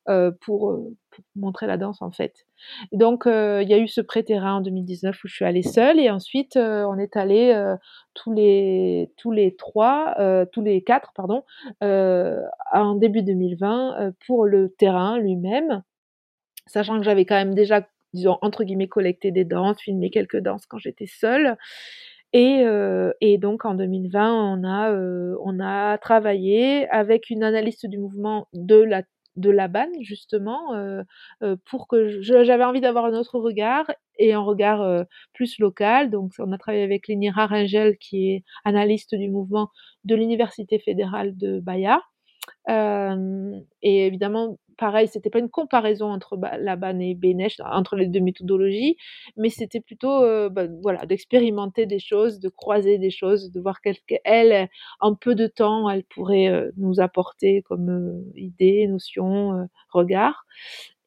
euh, pour, pour, montrer la danse en fait. Donc euh, il y a eu ce pré-terrain en 2019 où je suis allée seule et ensuite euh, on est allé euh, tous les tous les trois, euh, tous les quatre pardon, euh, en début 2020 pour le terrain lui-même, sachant que j'avais quand même déjà disons, entre guillemets, collecter des danses, filmer quelques danses quand j'étais seule. Et, euh, et, donc en 2020, on a, euh, on a travaillé avec une analyste du mouvement de la de la banne justement euh, pour que j'avais envie d'avoir un autre regard et un regard plus local donc on a travaillé avec Lénira Ringel qui est analyste du mouvement de l'université fédérale de Bahia et évidemment pareil, c'était pas une comparaison entre Laban et Bénèche, entre les deux méthodologies, mais c'était plutôt bah, voilà, d'expérimenter des choses, de croiser des choses, de voir qu'elle, en peu de temps, elle pourrait nous apporter comme euh, idées, notions, euh, regards.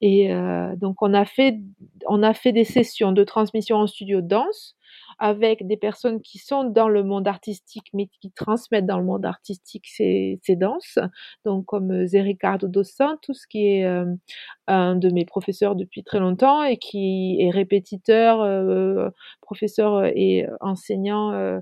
Et donc on a fait on a fait des sessions de transmission en studio danse avec des personnes qui sont dans le monde artistique, mais qui transmettent dans le monde artistique ces, ces danses. Donc, comme euh, Zé Ricardo dos Santos, qui est euh, un de mes professeurs depuis très longtemps et qui est répétiteur, euh, professeur et enseignant euh,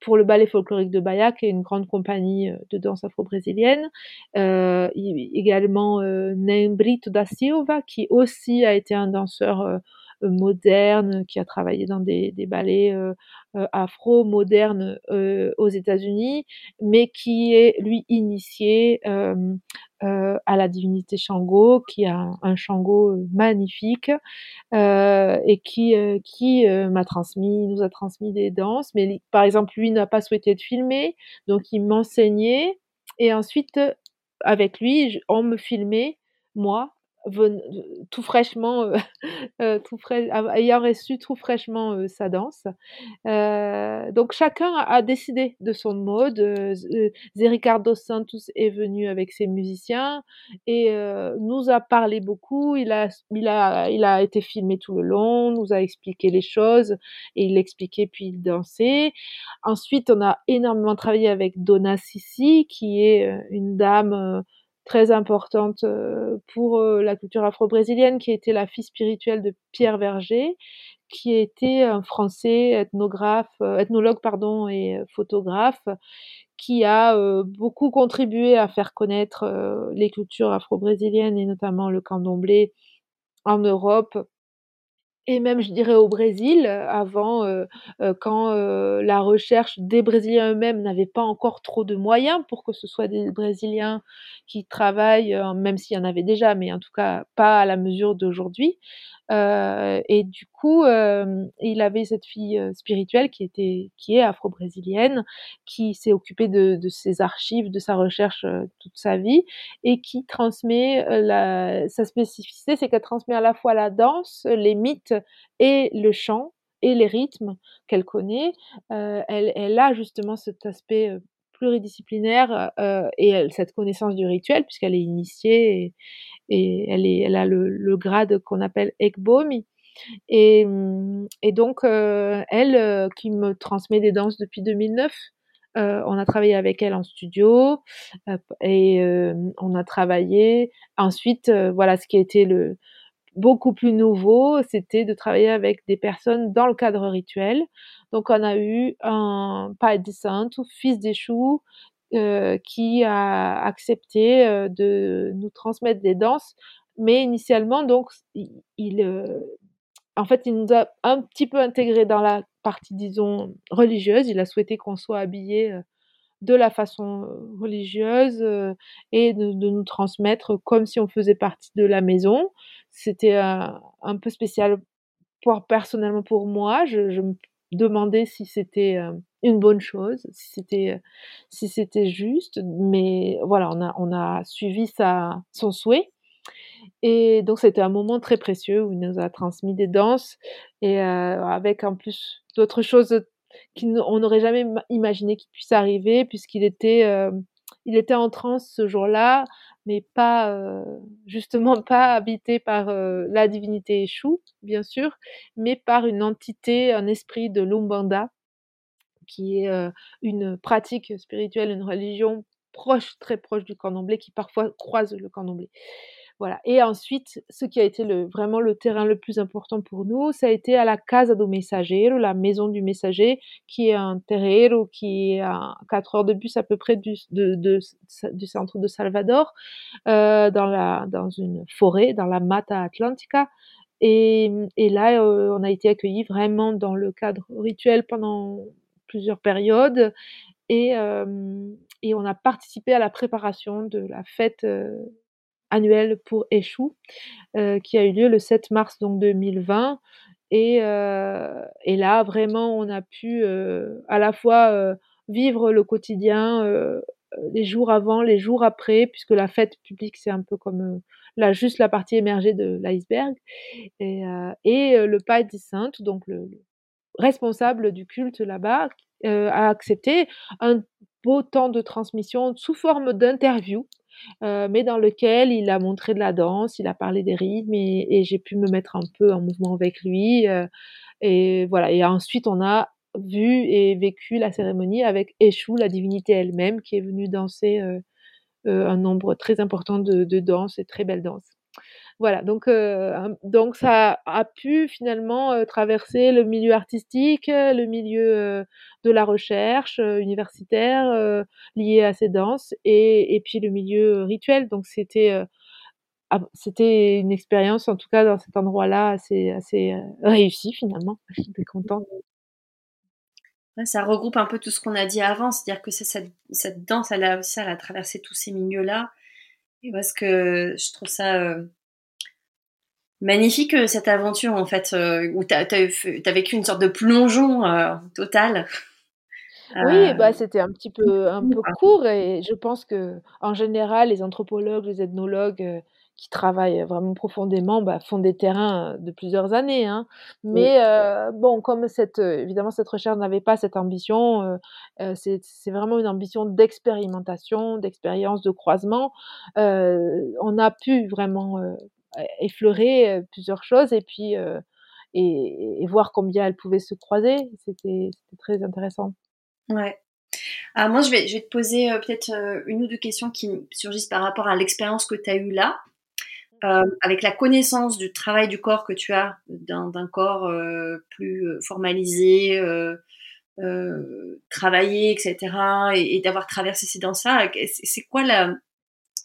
pour le ballet folklorique de Bahia, qui est une grande compagnie de danse afro-brésilienne. Euh, également euh, Nembrito da Silva, qui aussi a été un danseur moderne, qui a travaillé dans des, des ballets euh, euh, afro-modernes euh, aux États-Unis, mais qui est lui initié à la divinité Shango, qui a un, Shango magnifique et qui, qui m'a transmis, nous a transmis des danses. Mais par exemple, lui n'a pas souhaité être filmé, donc il m'enseignait et ensuite avec lui, on me filmait moi tout fraîchement, tout frais, ayant reçu tout fraîchement sa danse. donc chacun a, décidé de son mode. Zé Ricardo Santos est venu avec ses musiciens et nous a parlé beaucoup. Il a, il, a, il a été filmé tout le long, nous a expliqué les choses et il expliquait puis il dansait. Ensuite, on a énormément travaillé avec Donna Sissi, qui est une dame très importante euh, pour euh, la culture afro-brésilienne, qui était la fille spirituelle de Pierre Verger, qui était un Français ethnographe, euh, ethnologue pardon et photographe, qui a beaucoup contribué à faire connaître les cultures afro-brésiliennes et notamment le candomblé en Europe et même je dirais au Brésil, avant, euh, euh, quand, euh, la recherche des Brésiliens eux-mêmes n'avait pas encore trop de moyens pour que ce soit des Brésiliens qui travaillent, même s'il y en avait déjà, mais en tout cas pas à la mesure d'aujourd'hui. Euh, et du coup, euh, il avait cette fille euh, spirituelle qui était, qui est afro-brésilienne, qui s'est occupée de, ses archives, de sa recherche toute sa vie, et qui transmet sa spécificité, c'est qu'elle transmet à la fois la danse, les mythes et le chant et les rythmes qu'elle connaît. elle, elle, a justement cet aspect pluridisciplinaire euh, et cette connaissance du rituel puisqu'elle est initiée et, elle, a le, grade qu'on appelle Ekbomi. Et, donc, euh, elle, euh, qui me transmet des danses depuis 2009, euh, on a travaillé avec elle en studio et on a travaillé. Ensuite, voilà, ce qui été le beaucoup plus nouveau, c'était de travailler avec des personnes dans le cadre rituel. Donc, on a eu un de Santo, fils d'échou, euh, qui a accepté euh, de nous transmettre des danses. Mais initialement, donc, il, euh, en fait, il nous a un petit peu intégré dans la partie, disons, religieuse. Il a souhaité qu'on soit habillé de la façon religieuse et de, nous transmettre comme si on faisait partie de la maison. C'était un, peu spécial pour, personnellement pour moi. Je, me demandais si c'était une bonne chose, si c'était si c'était juste, mais voilà, on a on a suivi sa son souhait. Et donc c'était un moment très précieux où il nous a transmis des danses et avec en plus d'autres choses qu'on n'aurait jamais imaginé qu'il puisse arriver puisqu'il était euh, il était en transe ce jour-là, mais pas euh, justement pas habité par la divinité échoue, bien sûr, mais par une entité, un esprit de l'Umbanda qui est une pratique spirituelle, une religion proche, très proche du candomblé, qui parfois croise le candomblé. Voilà. Et ensuite, ce qui a été vraiment le terrain le plus important pour nous, ça a été à la Casa do Mensagero, la maison du messager, qui est un terreiro qui est à 4 heures de bus à peu près du, centre de Salvador, euh, dans, une forêt, dans la Mata Atlantica. Et, là, euh, on a été accueillis vraiment dans le cadre rituel pendant plusieurs périodes et, euh, et on a participé à la préparation de la fête euh, annuelle pour Échou euh, qui a eu lieu le 7 mars donc 2020 et, et là vraiment on a pu à la fois vivre le quotidien les jours avant, les jours après, puisque la fête publique, c'est un peu comme là, juste la partie émergée de l'iceberg. Et, le Pas des Saintes, donc le, responsable du culte là-bas, euh, a accepté un beau temps de transmission sous forme d'interview, euh, mais dans lequel il a montré de la danse, il a parlé des rythmes et, j'ai pu me mettre un peu en mouvement avec lui. Euh, et voilà. Et ensuite, on a vu et vécu la cérémonie avec Eshu, la divinité elle-même, qui est venue danser un nombre très important de, de danses et très belles danses. Voilà, donc, euh, donc ça a pu finalement euh, traverser le milieu artistique, le milieu euh, de la recherche universitaire lié à ces danses et, et, puis le milieu rituel. Donc c'était ah, c'était une expérience, en tout cas dans cet endroit-là, assez, assez réussie finalement. J'étais contente. ça regroupe un peu tout ce qu'on a dit avant, c'est-à-dire que cette, cette danse, elle a aussi elle a traversé tous ces milieux-là. Et parce que je trouve ça magnifique euh, cette aventure en fait, euh, où tu as, vécu une sorte de plongeon euh, total. Oui, bah, c'était un petit peu, un peu court et je pense que en général, les anthropologues, les ethnologues qui travaillent vraiment profondément, bah, font des terrains de plusieurs années, hein. Mais bon, comme cette, évidemment, cette recherche n'avait pas cette ambition, c'est vraiment une ambition d'expérimentation, d'expérience, de croisement. On a pu vraiment, effleurer, plusieurs choses et puis, et et voir combien elles pouvaient se croiser. C'était très intéressant. Ouais. Ah, moi, je vais, je vais te poser euh, peut-être euh, une ou deux questions qui surgissent par rapport à l'expérience que tu as eue là. Euh, avec la connaissance du travail du corps que tu as, d'un corps plus formalisé, travaillé, etc., et, d'avoir traversé ces danses-là, c'est quoi la,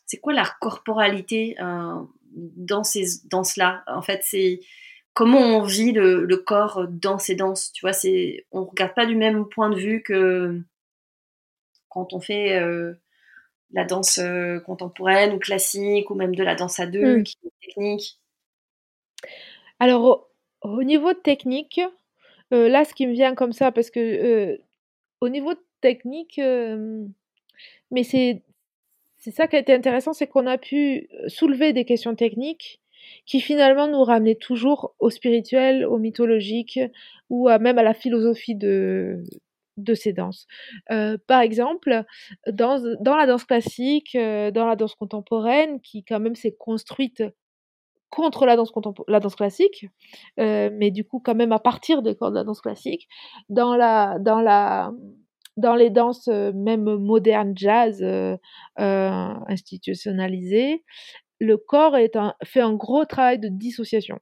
c'est quoi la corporalité dans ces danses-là En fait, c'est comment on vit le, le, corps dans ces danses. Tu vois, c'est, on regarde pas du même point de vue que quand on fait euh, la danse euh, contemporaine ou classique ou même de la danse à deux, mmh. qui est technique Alors, au, niveau technique, euh, là, ce qui me vient comme ça, parce que au niveau technique, mais c'est c'est ça qui a été intéressant, c'est qu'on a pu soulever des questions techniques qui finalement nous ramenaient toujours au spirituel, au mythologique ou même à la philosophie de, de ces danses. Euh, par exemple, dans, la danse classique, euh, dans la danse contemporaine, qui quand même s'est construite contre la danse, la danse classique, euh, mais du coup quand même à partir corps de la danse classique, dans, la, dans, la, dans les danses même modernes, jazz, institutionnalisées, le corps est un, fait un gros travail de dissociation.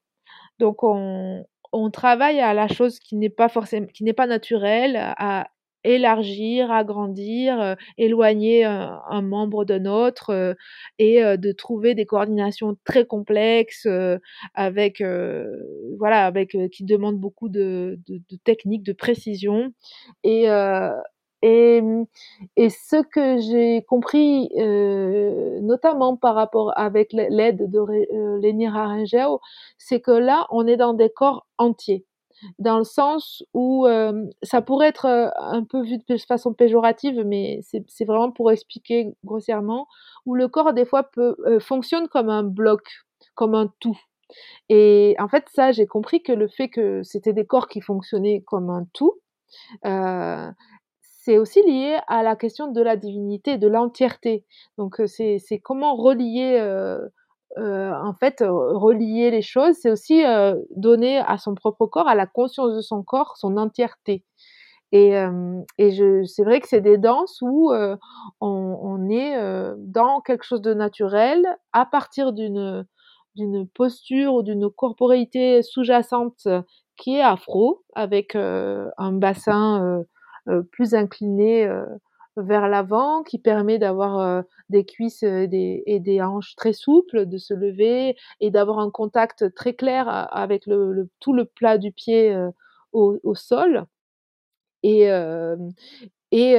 Donc on, on travaille à la chose qui n'est pas forcément, qui n'est pas naturelle, à élargir, agrandir, euh, éloigner un, un, membre d'un autre euh, et euh, de trouver des coordinations très complexes avec voilà avec qui demandent beaucoup de, de, de techniques, de précision et et, et, ce que j'ai compris, euh, notamment par rapport avec l'aide de euh, Rengel, c'est que là, on est dans des corps entiers, dans le sens où euh, ça pourrait être un peu vu de façon péjorative, mais c'est vraiment pour expliquer grossièrement, où le corps des fois peut euh, fonctionne comme un bloc, comme un tout. Et en fait, ça, j'ai compris que le fait que c'était des corps qui fonctionnaient comme un tout, euh, c'est aussi lié à la question de la divinité, de l'entièreté. Donc c'est comment relier, euh, euh, en fait, relier les choses, c'est aussi euh, donner à son propre corps, à la conscience de son corps, son entièreté. Et, c'est vrai que c'est des danses où on, est dans quelque chose de naturel à partir d'une posture ou d'une corporéité sous-jacente qui est afro, avec un bassin euh, plus incliné euh, vers l'avant, qui permet d'avoir euh, des cuisses et des, et des, hanches très souples, de se lever et d'avoir un contact très clair avec le, tout le plat du pied au, au, sol. Et, et,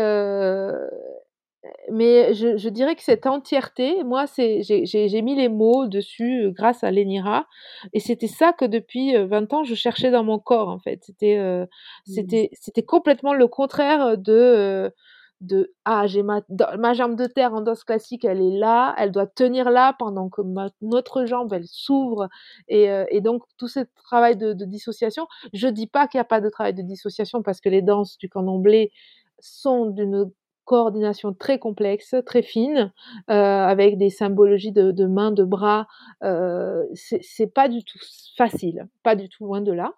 mais je, je, dirais que cette entièreté, moi, c'est, j'ai, mis les mots dessus euh, grâce à l'ENIRA, et c'était ça que depuis 20 euh, ans, je cherchais dans mon corps, en fait. C'était, euh, mmh. c'était, c'était complètement le contraire de, de ah, j'ai ma, ma jambe de terre en danse classique, elle est là, elle doit tenir là pendant que ma, notre jambe, elle s'ouvre, et, et donc tout ce travail de, de dissociation, je dis pas qu'il n'y a pas de travail de dissociation, parce que les danses du candomblé sont d'une coordination très complexe, très fine, euh, avec des symbologies de, de mains, de bras. Euh, c'est pas du tout facile, pas du tout loin de là.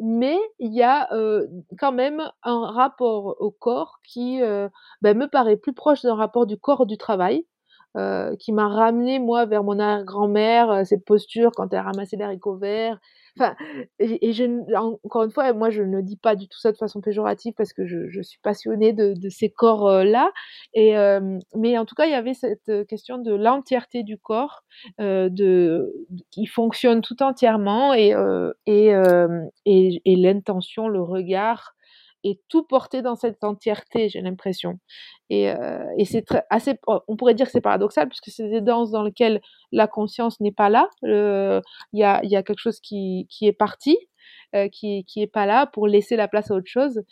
Mais il y a euh, quand même un rapport au corps qui euh, ben, me paraît plus proche d'un rapport du corps du travail, qui m'a ramené moi vers mon arrière-grand-mère, euh, cette posture quand elle ramassait les haricots verts, Enfin, et, je, encore une fois, moi, je ne dis pas du tout ça de façon péjorative parce que je, suis passionnée de, de ces corps-là. Et euh, mais en tout cas, il y avait cette question de l'entièreté du corps, euh, de, qui fonctionne tout entièrement et euh, et, euh, et, et l'intention, le regard et tout porté dans cette entièreté, j'ai l'impression. Et, euh, et c'est assez, on pourrait dire que c'est paradoxal puisque c'est des danses dans lesquelles la conscience n'est pas là. Il y, a, y a quelque chose qui, qui est parti, euh, qui, qui est pas là pour laisser la place à autre chose.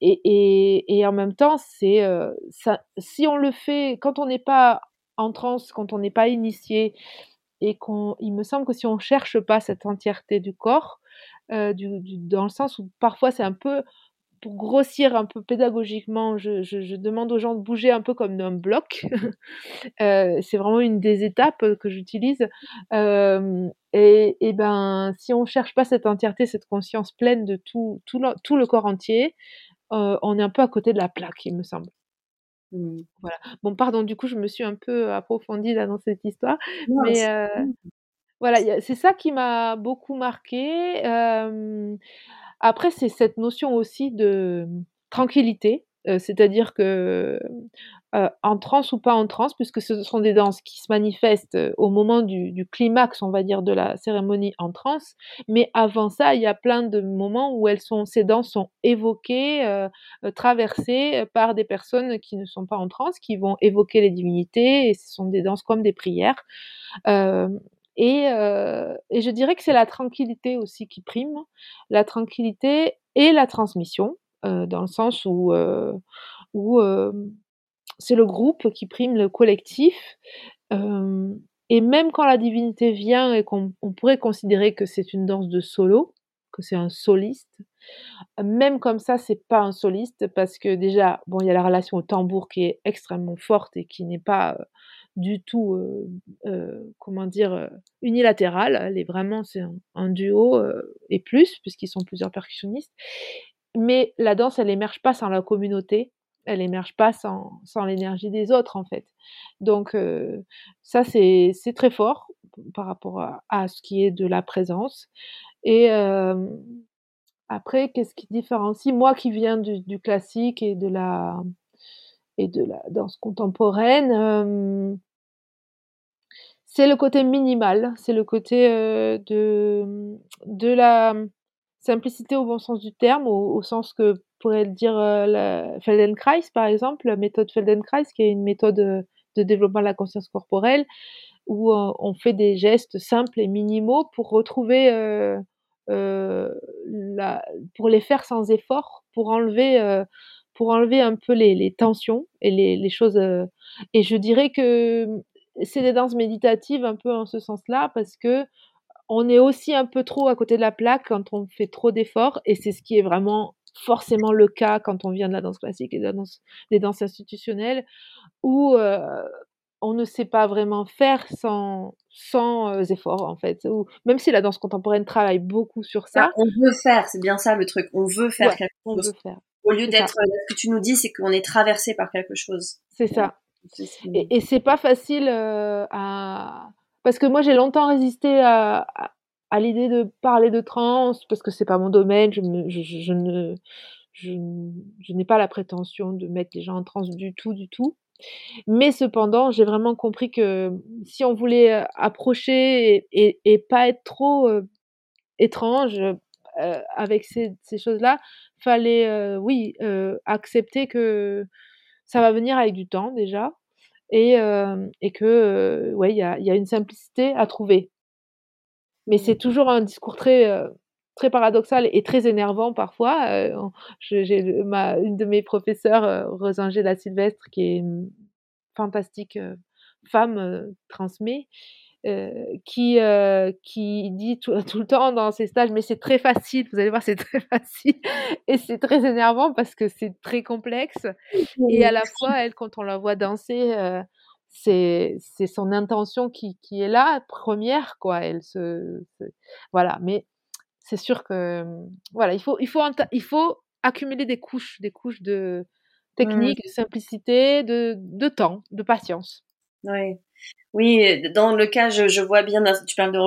Et, et, et en même temps, c'est euh, si on le fait quand on n'est pas en transe, quand on n'est pas initié, et qu'on, il me semble que si on cherche pas cette entièreté du corps, du, dans le sens où parfois c'est un peu pour grossir un peu pédagogiquement, je, demande aux gens de bouger un peu comme un bloc. Euh, c'est vraiment une des étapes que j'utilise. Euh, et, ben, si on cherche pas cette entièreté, cette conscience pleine de tout, tout, le, corps entier, euh, on est un peu à côté de la plaque, il me semble. Mmh. Voilà. Bon, pardon, du coup, je me suis un peu approfondie là dans cette histoire, mais voilà, c'est ça qui m'a beaucoup marqué. Après, c'est cette notion aussi de tranquillité, euh, c'est-à-dire que euh, en transe ou pas en transe, puisque ce sont des danses qui se manifestent euh, au moment du, climax, on va dire, de la cérémonie en transe. Mais avant ça, il y a plein de moments où elles sont, ces danses sont évoquées, traversées par des personnes qui ne sont pas en transe, qui vont évoquer les divinités, et ce sont des danses comme des prières. Et, euh, et, je dirais que c'est la tranquillité aussi qui prime, la tranquillité et la transmission, euh, dans le sens où, euh, où c'est le groupe qui prime le collectif. Et même quand la divinité vient et qu'on pourrait considérer que c'est une danse de solo, que c'est un soliste, même comme ça, c'est pas un soliste parce que déjà, bon, il y a la relation au tambour qui est extrêmement forte et qui n'est pas du tout, euh, euh, comment dire, euh, unilatérale. Elle est vraiment, c'est un, duo et plus, puisqu'ils sont plusieurs percussionnistes. Mais la danse, elle émerge pas sans la communauté, elle émerge pas sans, sans l'énergie des autres, en fait. Donc, ça, c'est très fort par rapport à, ce qui est de la présence. Et après, qu'est-ce qui différencie? Moi qui viens du, du classique et de la et de la danse contemporaine, c'est le côté minimal, c'est le côté de, de la simplicité au bon sens du terme, au, sens que pourrait le dire la Feldenkrais par exemple, la méthode Feldenkrais qui est une méthode de développement de la conscience corporelle où on fait des gestes simples et minimaux pour retrouver pour les faire sans effort, pour enlever pour enlever un peu les, tensions et les, choses. Euh, et je dirais que c'est des danses méditatives un peu en ce sens-là parce que on est aussi un peu trop à côté de la plaque quand on fait trop d'efforts et c'est ce qui est vraiment forcément le cas quand on vient de la danse classique et de la danse, des danses institutionnelles où euh, on ne sait pas vraiment faire sans, sans euh, effort en fait. Ou, même si la danse contemporaine travaille beaucoup sur ça. on veut faire, c'est bien ça le truc. On veut faire quelque on Veut faire. Au lieu d'être, ce que tu nous dis, c'est qu'on est traversé par quelque chose. C'est ça. Et, et c'est pas facile euh, à. Parce que moi, j'ai longtemps résisté à, à, l'idée de parler de trans, parce que c'est pas mon domaine. Je, je, ne. Je, je n'ai pas la prétention de mettre les gens en trans du tout, du tout. Mais cependant, j'ai vraiment compris que si on voulait euh, approcher et, et, pas être trop euh, étrange avec ces, ces choses-là, fallait, euh, oui, euh, accepter que ça va venir avec du temps déjà, et, euh, et que, ouais, il y a, y a, une simplicité à trouver. Mais c'est toujours un discours très, très paradoxal et très énervant parfois. j'ai une de mes professeurs, Rosangela Sylvestre, qui est une fantastique femme, transmet, euh, qui, euh, qui dit tout, tout, le temps dans ses stages, mais c'est très facile, vous allez voir, c'est très facile, et c'est très énervant parce que c'est très complexe, et à la fois, elle, quand on la voit danser, euh, c'est son intention qui, qui, est là, première, quoi, elle se... Voilà, mais c'est sûr que, voilà, il faut, il, faut, il faut accumuler des couches, des couches de technique, de simplicité, de, de temps, de patience. Oui. Oui, dans le cas, je, je vois bien, tu parles de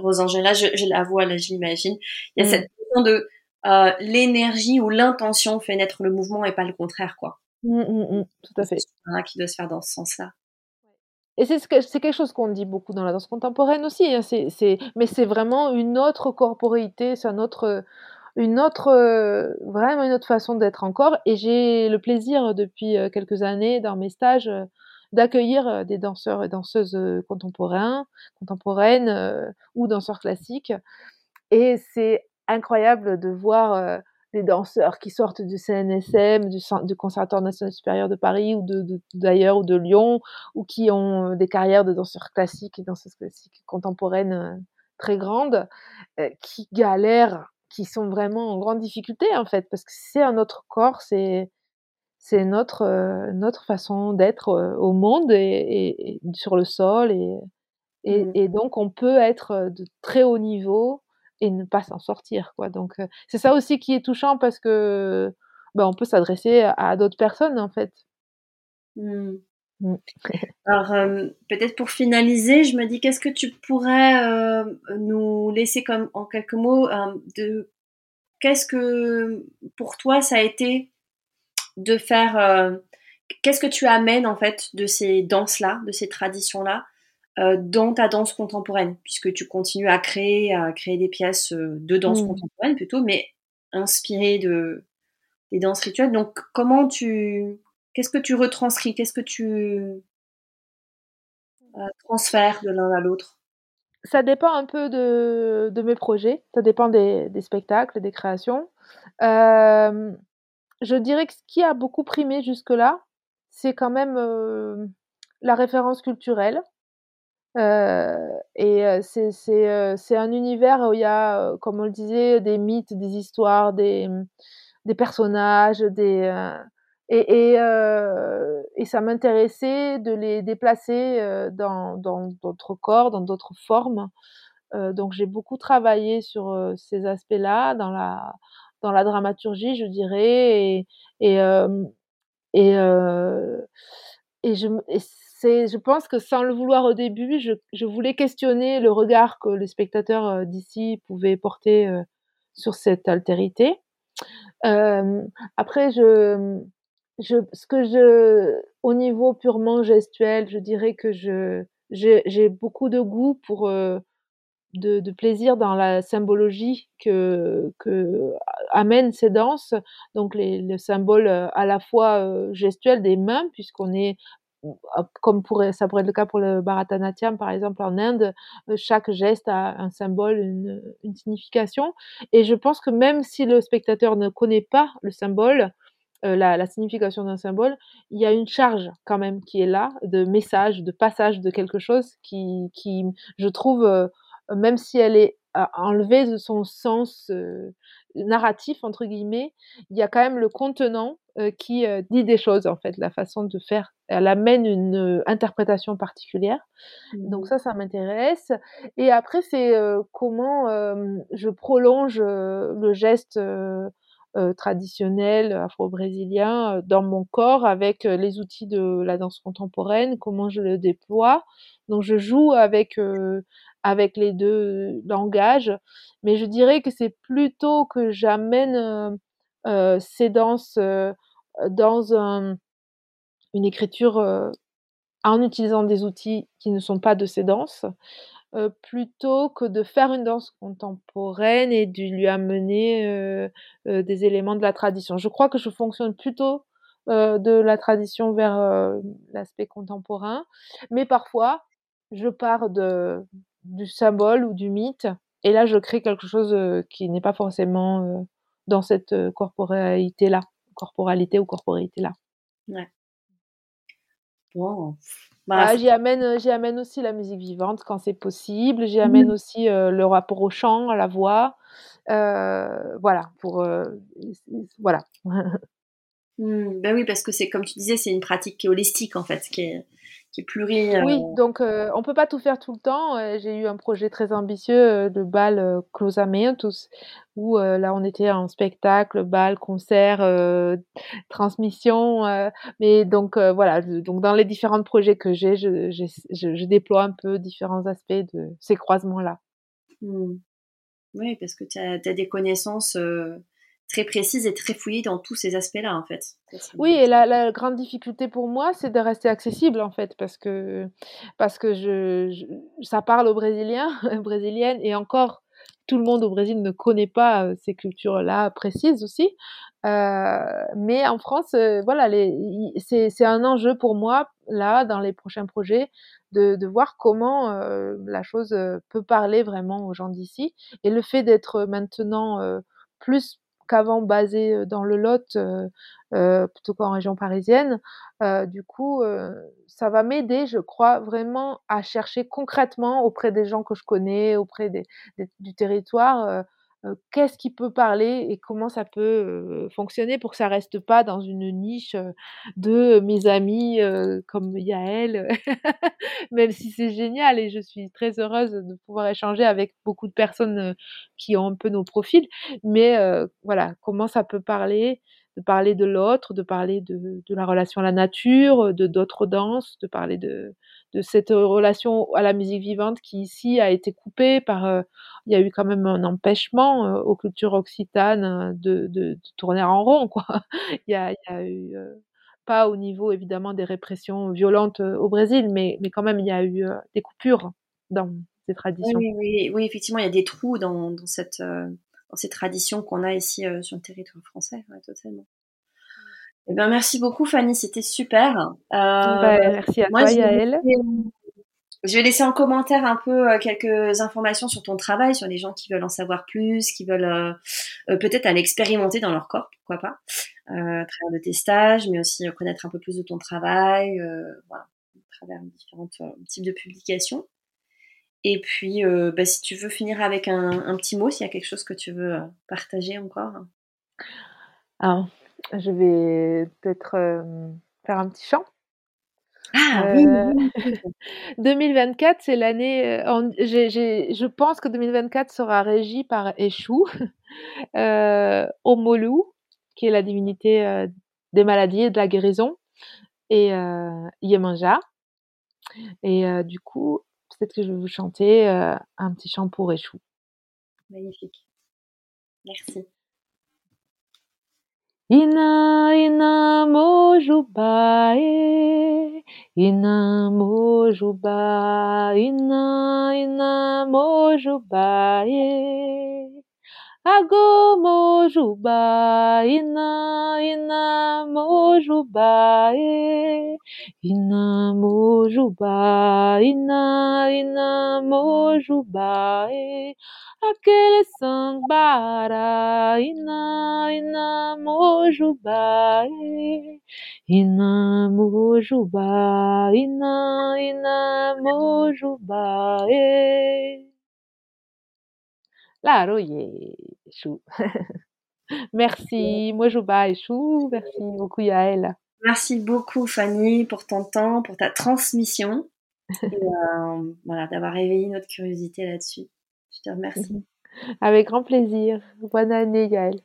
Rosangela, je, je la vois là, je l'imagine. Il y a mm. cette notion de euh, l'énergie ou l'intention fait naître le mouvement et pas le contraire, quoi. Mm, mm, tout à fait. C'est qui doit se faire dans ce sens-là. Et c'est ce c'est quelque chose qu'on dit beaucoup dans la danse contemporaine aussi. Hein. c'est, mais c'est vraiment une autre corporéité, c'est un autre, une autre, vraiment une autre façon d'être encore. Et j'ai le plaisir depuis euh, quelques années dans mes stages d'accueillir euh, des danseurs et danseuses euh, contemporains, contemporaines euh, ou danseurs classiques. Et c'est incroyable de voir des danseurs qui sortent du CNSM, du, Conservatoire national supérieur de Paris ou d'ailleurs de, ou de Lyon, ou qui ont des carrières de danseurs classiques et danseuses classiques contemporaines très grandes, qui galèrent, qui sont vraiment en grande difficulté en fait, parce que c'est un autre corps, c'est c'est notre notre façon d'être au monde et, sur le sol et, mmh. et, donc on peut être de très haut niveau et ne pas s'en sortir quoi donc c'est ça aussi qui est touchant parce que ben, on peut s'adresser à, d'autres personnes en fait mmh. Mmh. Alors, peut-être pour finaliser, je me dis, qu'est-ce que tu pourrais nous laisser comme en quelques mots de qu'est-ce que pour toi ça a été de faire qu'est-ce que tu amènes en fait de ces danses-là, de ces traditions-là dans ta danse contemporaine, puisque tu continues à créer, à créer des pièces de danse mmh. contemporaine plutôt, mais inspirées de des danses rituelles. Donc, comment tu Qu'est-ce que tu retranscris? Qu'est-ce que tu euh, transfères de l'un à l'autre? Ça dépend un peu de, de, mes projets, ça dépend des, des spectacles, des créations. Euh, je dirais que ce qui a beaucoup primé jusque-là, c'est quand même euh, la référence culturelle. et c'est un univers où il y a, comme on le disait, des mythes, des histoires, des, personnages, et, et, euh, ça m'intéressait de les déplacer euh, dans d'autres corps, dans d'autres formes. Euh, donc j'ai beaucoup travaillé sur euh, ces aspects-là dans la dans la dramaturgie, je dirais, et et et, et je je pense que sans le vouloir au début, je, je voulais questionner le regard que les spectateurs d'ici pouvaient porter sur cette altérité. après, je je, ce que je, au niveau purement gestuel, je dirais que je, j'ai beaucoup de goût pour, de, plaisir dans la symbologie que, que amènent ces danses. Donc les, le symbole euh, à la fois euh, gestuel des mains, puisqu'on est comme pourrait, ça pourrait être le cas pour le Bharatanatyam, par exemple, en Inde, chaque geste a un symbole, une, une signification. Et je pense que même si le spectateur ne connaît pas le symbole, euh, la, la, signification d'un symbole, il y a une charge quand même qui est là, de message, de passage de quelque chose qui, qui je trouve, euh, même si elle est euh, enlevée de son sens narratif, entre guillemets, il y a quand même le contenant qui dit des choses, en fait, la façon de faire. Elle amène une interprétation particulière. Donc mmh. ça, ça m'intéresse. Et après, c'est comment je prolonge le geste euh, traditionnel afro-brésilien euh, dans mon corps avec euh, les outils de la danse contemporaine, comment je le déploie. Donc je joue avec avec les deux langages, mais je dirais que c'est plutôt que j'amène ces danses dans un, une écriture en utilisant des outils qui ne sont pas de ces danses, euh, plutôt que de faire une danse contemporaine et de lui amener euh, euh, des éléments de la tradition. Je crois que je fonctionne plutôt de la tradition vers l'aspect contemporain, mais parfois je pars de, du symbole ou du mythe et là je crée quelque chose qui n'est pas forcément dans cette corporalité là, corporalité ou corporalité là. Ouais. Bah, bah j'y amène, euh, j'y amène aussi la musique vivante quand c'est possible. J'y amène mmh. aussi euh, le rapport au chant, à la voix. Euh, voilà, pour voilà. Mmh, ben oui, parce que c'est comme tu disais, c'est une pratique qui est holistique en fait, qui est, qui est pluri. Oui, donc on peut pas tout faire tout le temps. J'ai eu un projet très ambitieux de bal Closamentos, où là on était en spectacle, bal, concert, transmission. mais donc voilà, donc dans les différents projets que j'ai, je, je, je, déploie un peu différents aspects de ces croisements-là. Mmh. Oui, parce que tu as, as, des connaissances très précise et très fouillée dans tous ces aspects-là, en fait. Oui, et la, grande difficulté pour moi, c'est de rester accessible, en fait, parce que, parce que ça parle aux Brésiliens, Brésiliennes, et encore, tout le monde au Brésil ne connaît pas euh, ces cultures-là précises aussi. Euh, mais en France, euh, voilà, c'est un enjeu pour moi, là, dans les prochains projets, de, de voir comment la chose peut parler vraiment aux gens d'ici. Et le fait d'être maintenant plus qu'avant basée dans le Lot plutôt qu'en région parisienne. du coup, ça va m'aider, je crois, vraiment à chercher concrètement auprès des gens que je connais, auprès du territoire, qu'est-ce qui peut parler et comment ça peut fonctionner pour que ça reste pas dans une niche de mes amis comme Yael, même si c'est génial et je suis très heureuse de pouvoir échanger avec beaucoup de personnes qui ont un peu nos profils, mais voilà, comment ça peut parler de parler de l'autre, de parler de, la relation à la nature, de d'autres danses, de parler de, de cette relation à la musique vivante qui ici a été coupée par, euh, il y a eu quand même un empêchement euh, aux cultures occitanes euh, de, de, tourner en rond, quoi. il, y a, il y a eu, pas au niveau évidemment des répressions violentes au Brésil, mais, mais quand même il y a eu des coupures dans ces traditions. Oui, oui, oui, effectivement, il y a des trous dans, dans cette dans ces traditions qu'on a ici sur le territoire français, ouais, totalement. Eh ben, merci beaucoup Fanny, c'était super. Euh, bah, merci à toi Yael. Je vais laisser en commentaire un peu euh, quelques informations sur ton travail, sur les gens qui veulent en savoir plus, qui veulent euh, euh peut-être aller expérimenter dans leur corps, pourquoi pas, euh, à travers de tes stages, mais aussi connaître un peu plus de ton travail, voilà, à travers différents types de publications. Et puis, bah, si tu veux finir avec un, un petit mot, s'il y a quelque chose que tu veux partager encore. Alors, je vais peut-être faire un petit chant. Ah oui, 2024, c'est l'année. je pense que 2024 sera régi par Échou, euh, Omolu, qui est la divinité des maladies et de la guérison, et euh, Yemanja. Et du coup, peut-être que je vais vous chanter un petit chant pour Échou. Magnifique. Merci. Ina ina mojubae, ina mojuba, ina ina mojubae. Ago mojuba, ina ina mojubae, ina mojuba, ina ina mojubae. Aquele sangbara ina ina mojuba ina mojuba ina ina mojuba Laroye chou. Merci Mojuba et chou. Merci beaucoup Yael. Merci beaucoup Fanny pour ton temps, pour ta transmission et euh, voilà, d'avoir réveillé notre curiosité là-dessus. Je te remercie. Avec grand plaisir. Bonne année, Gaëlle.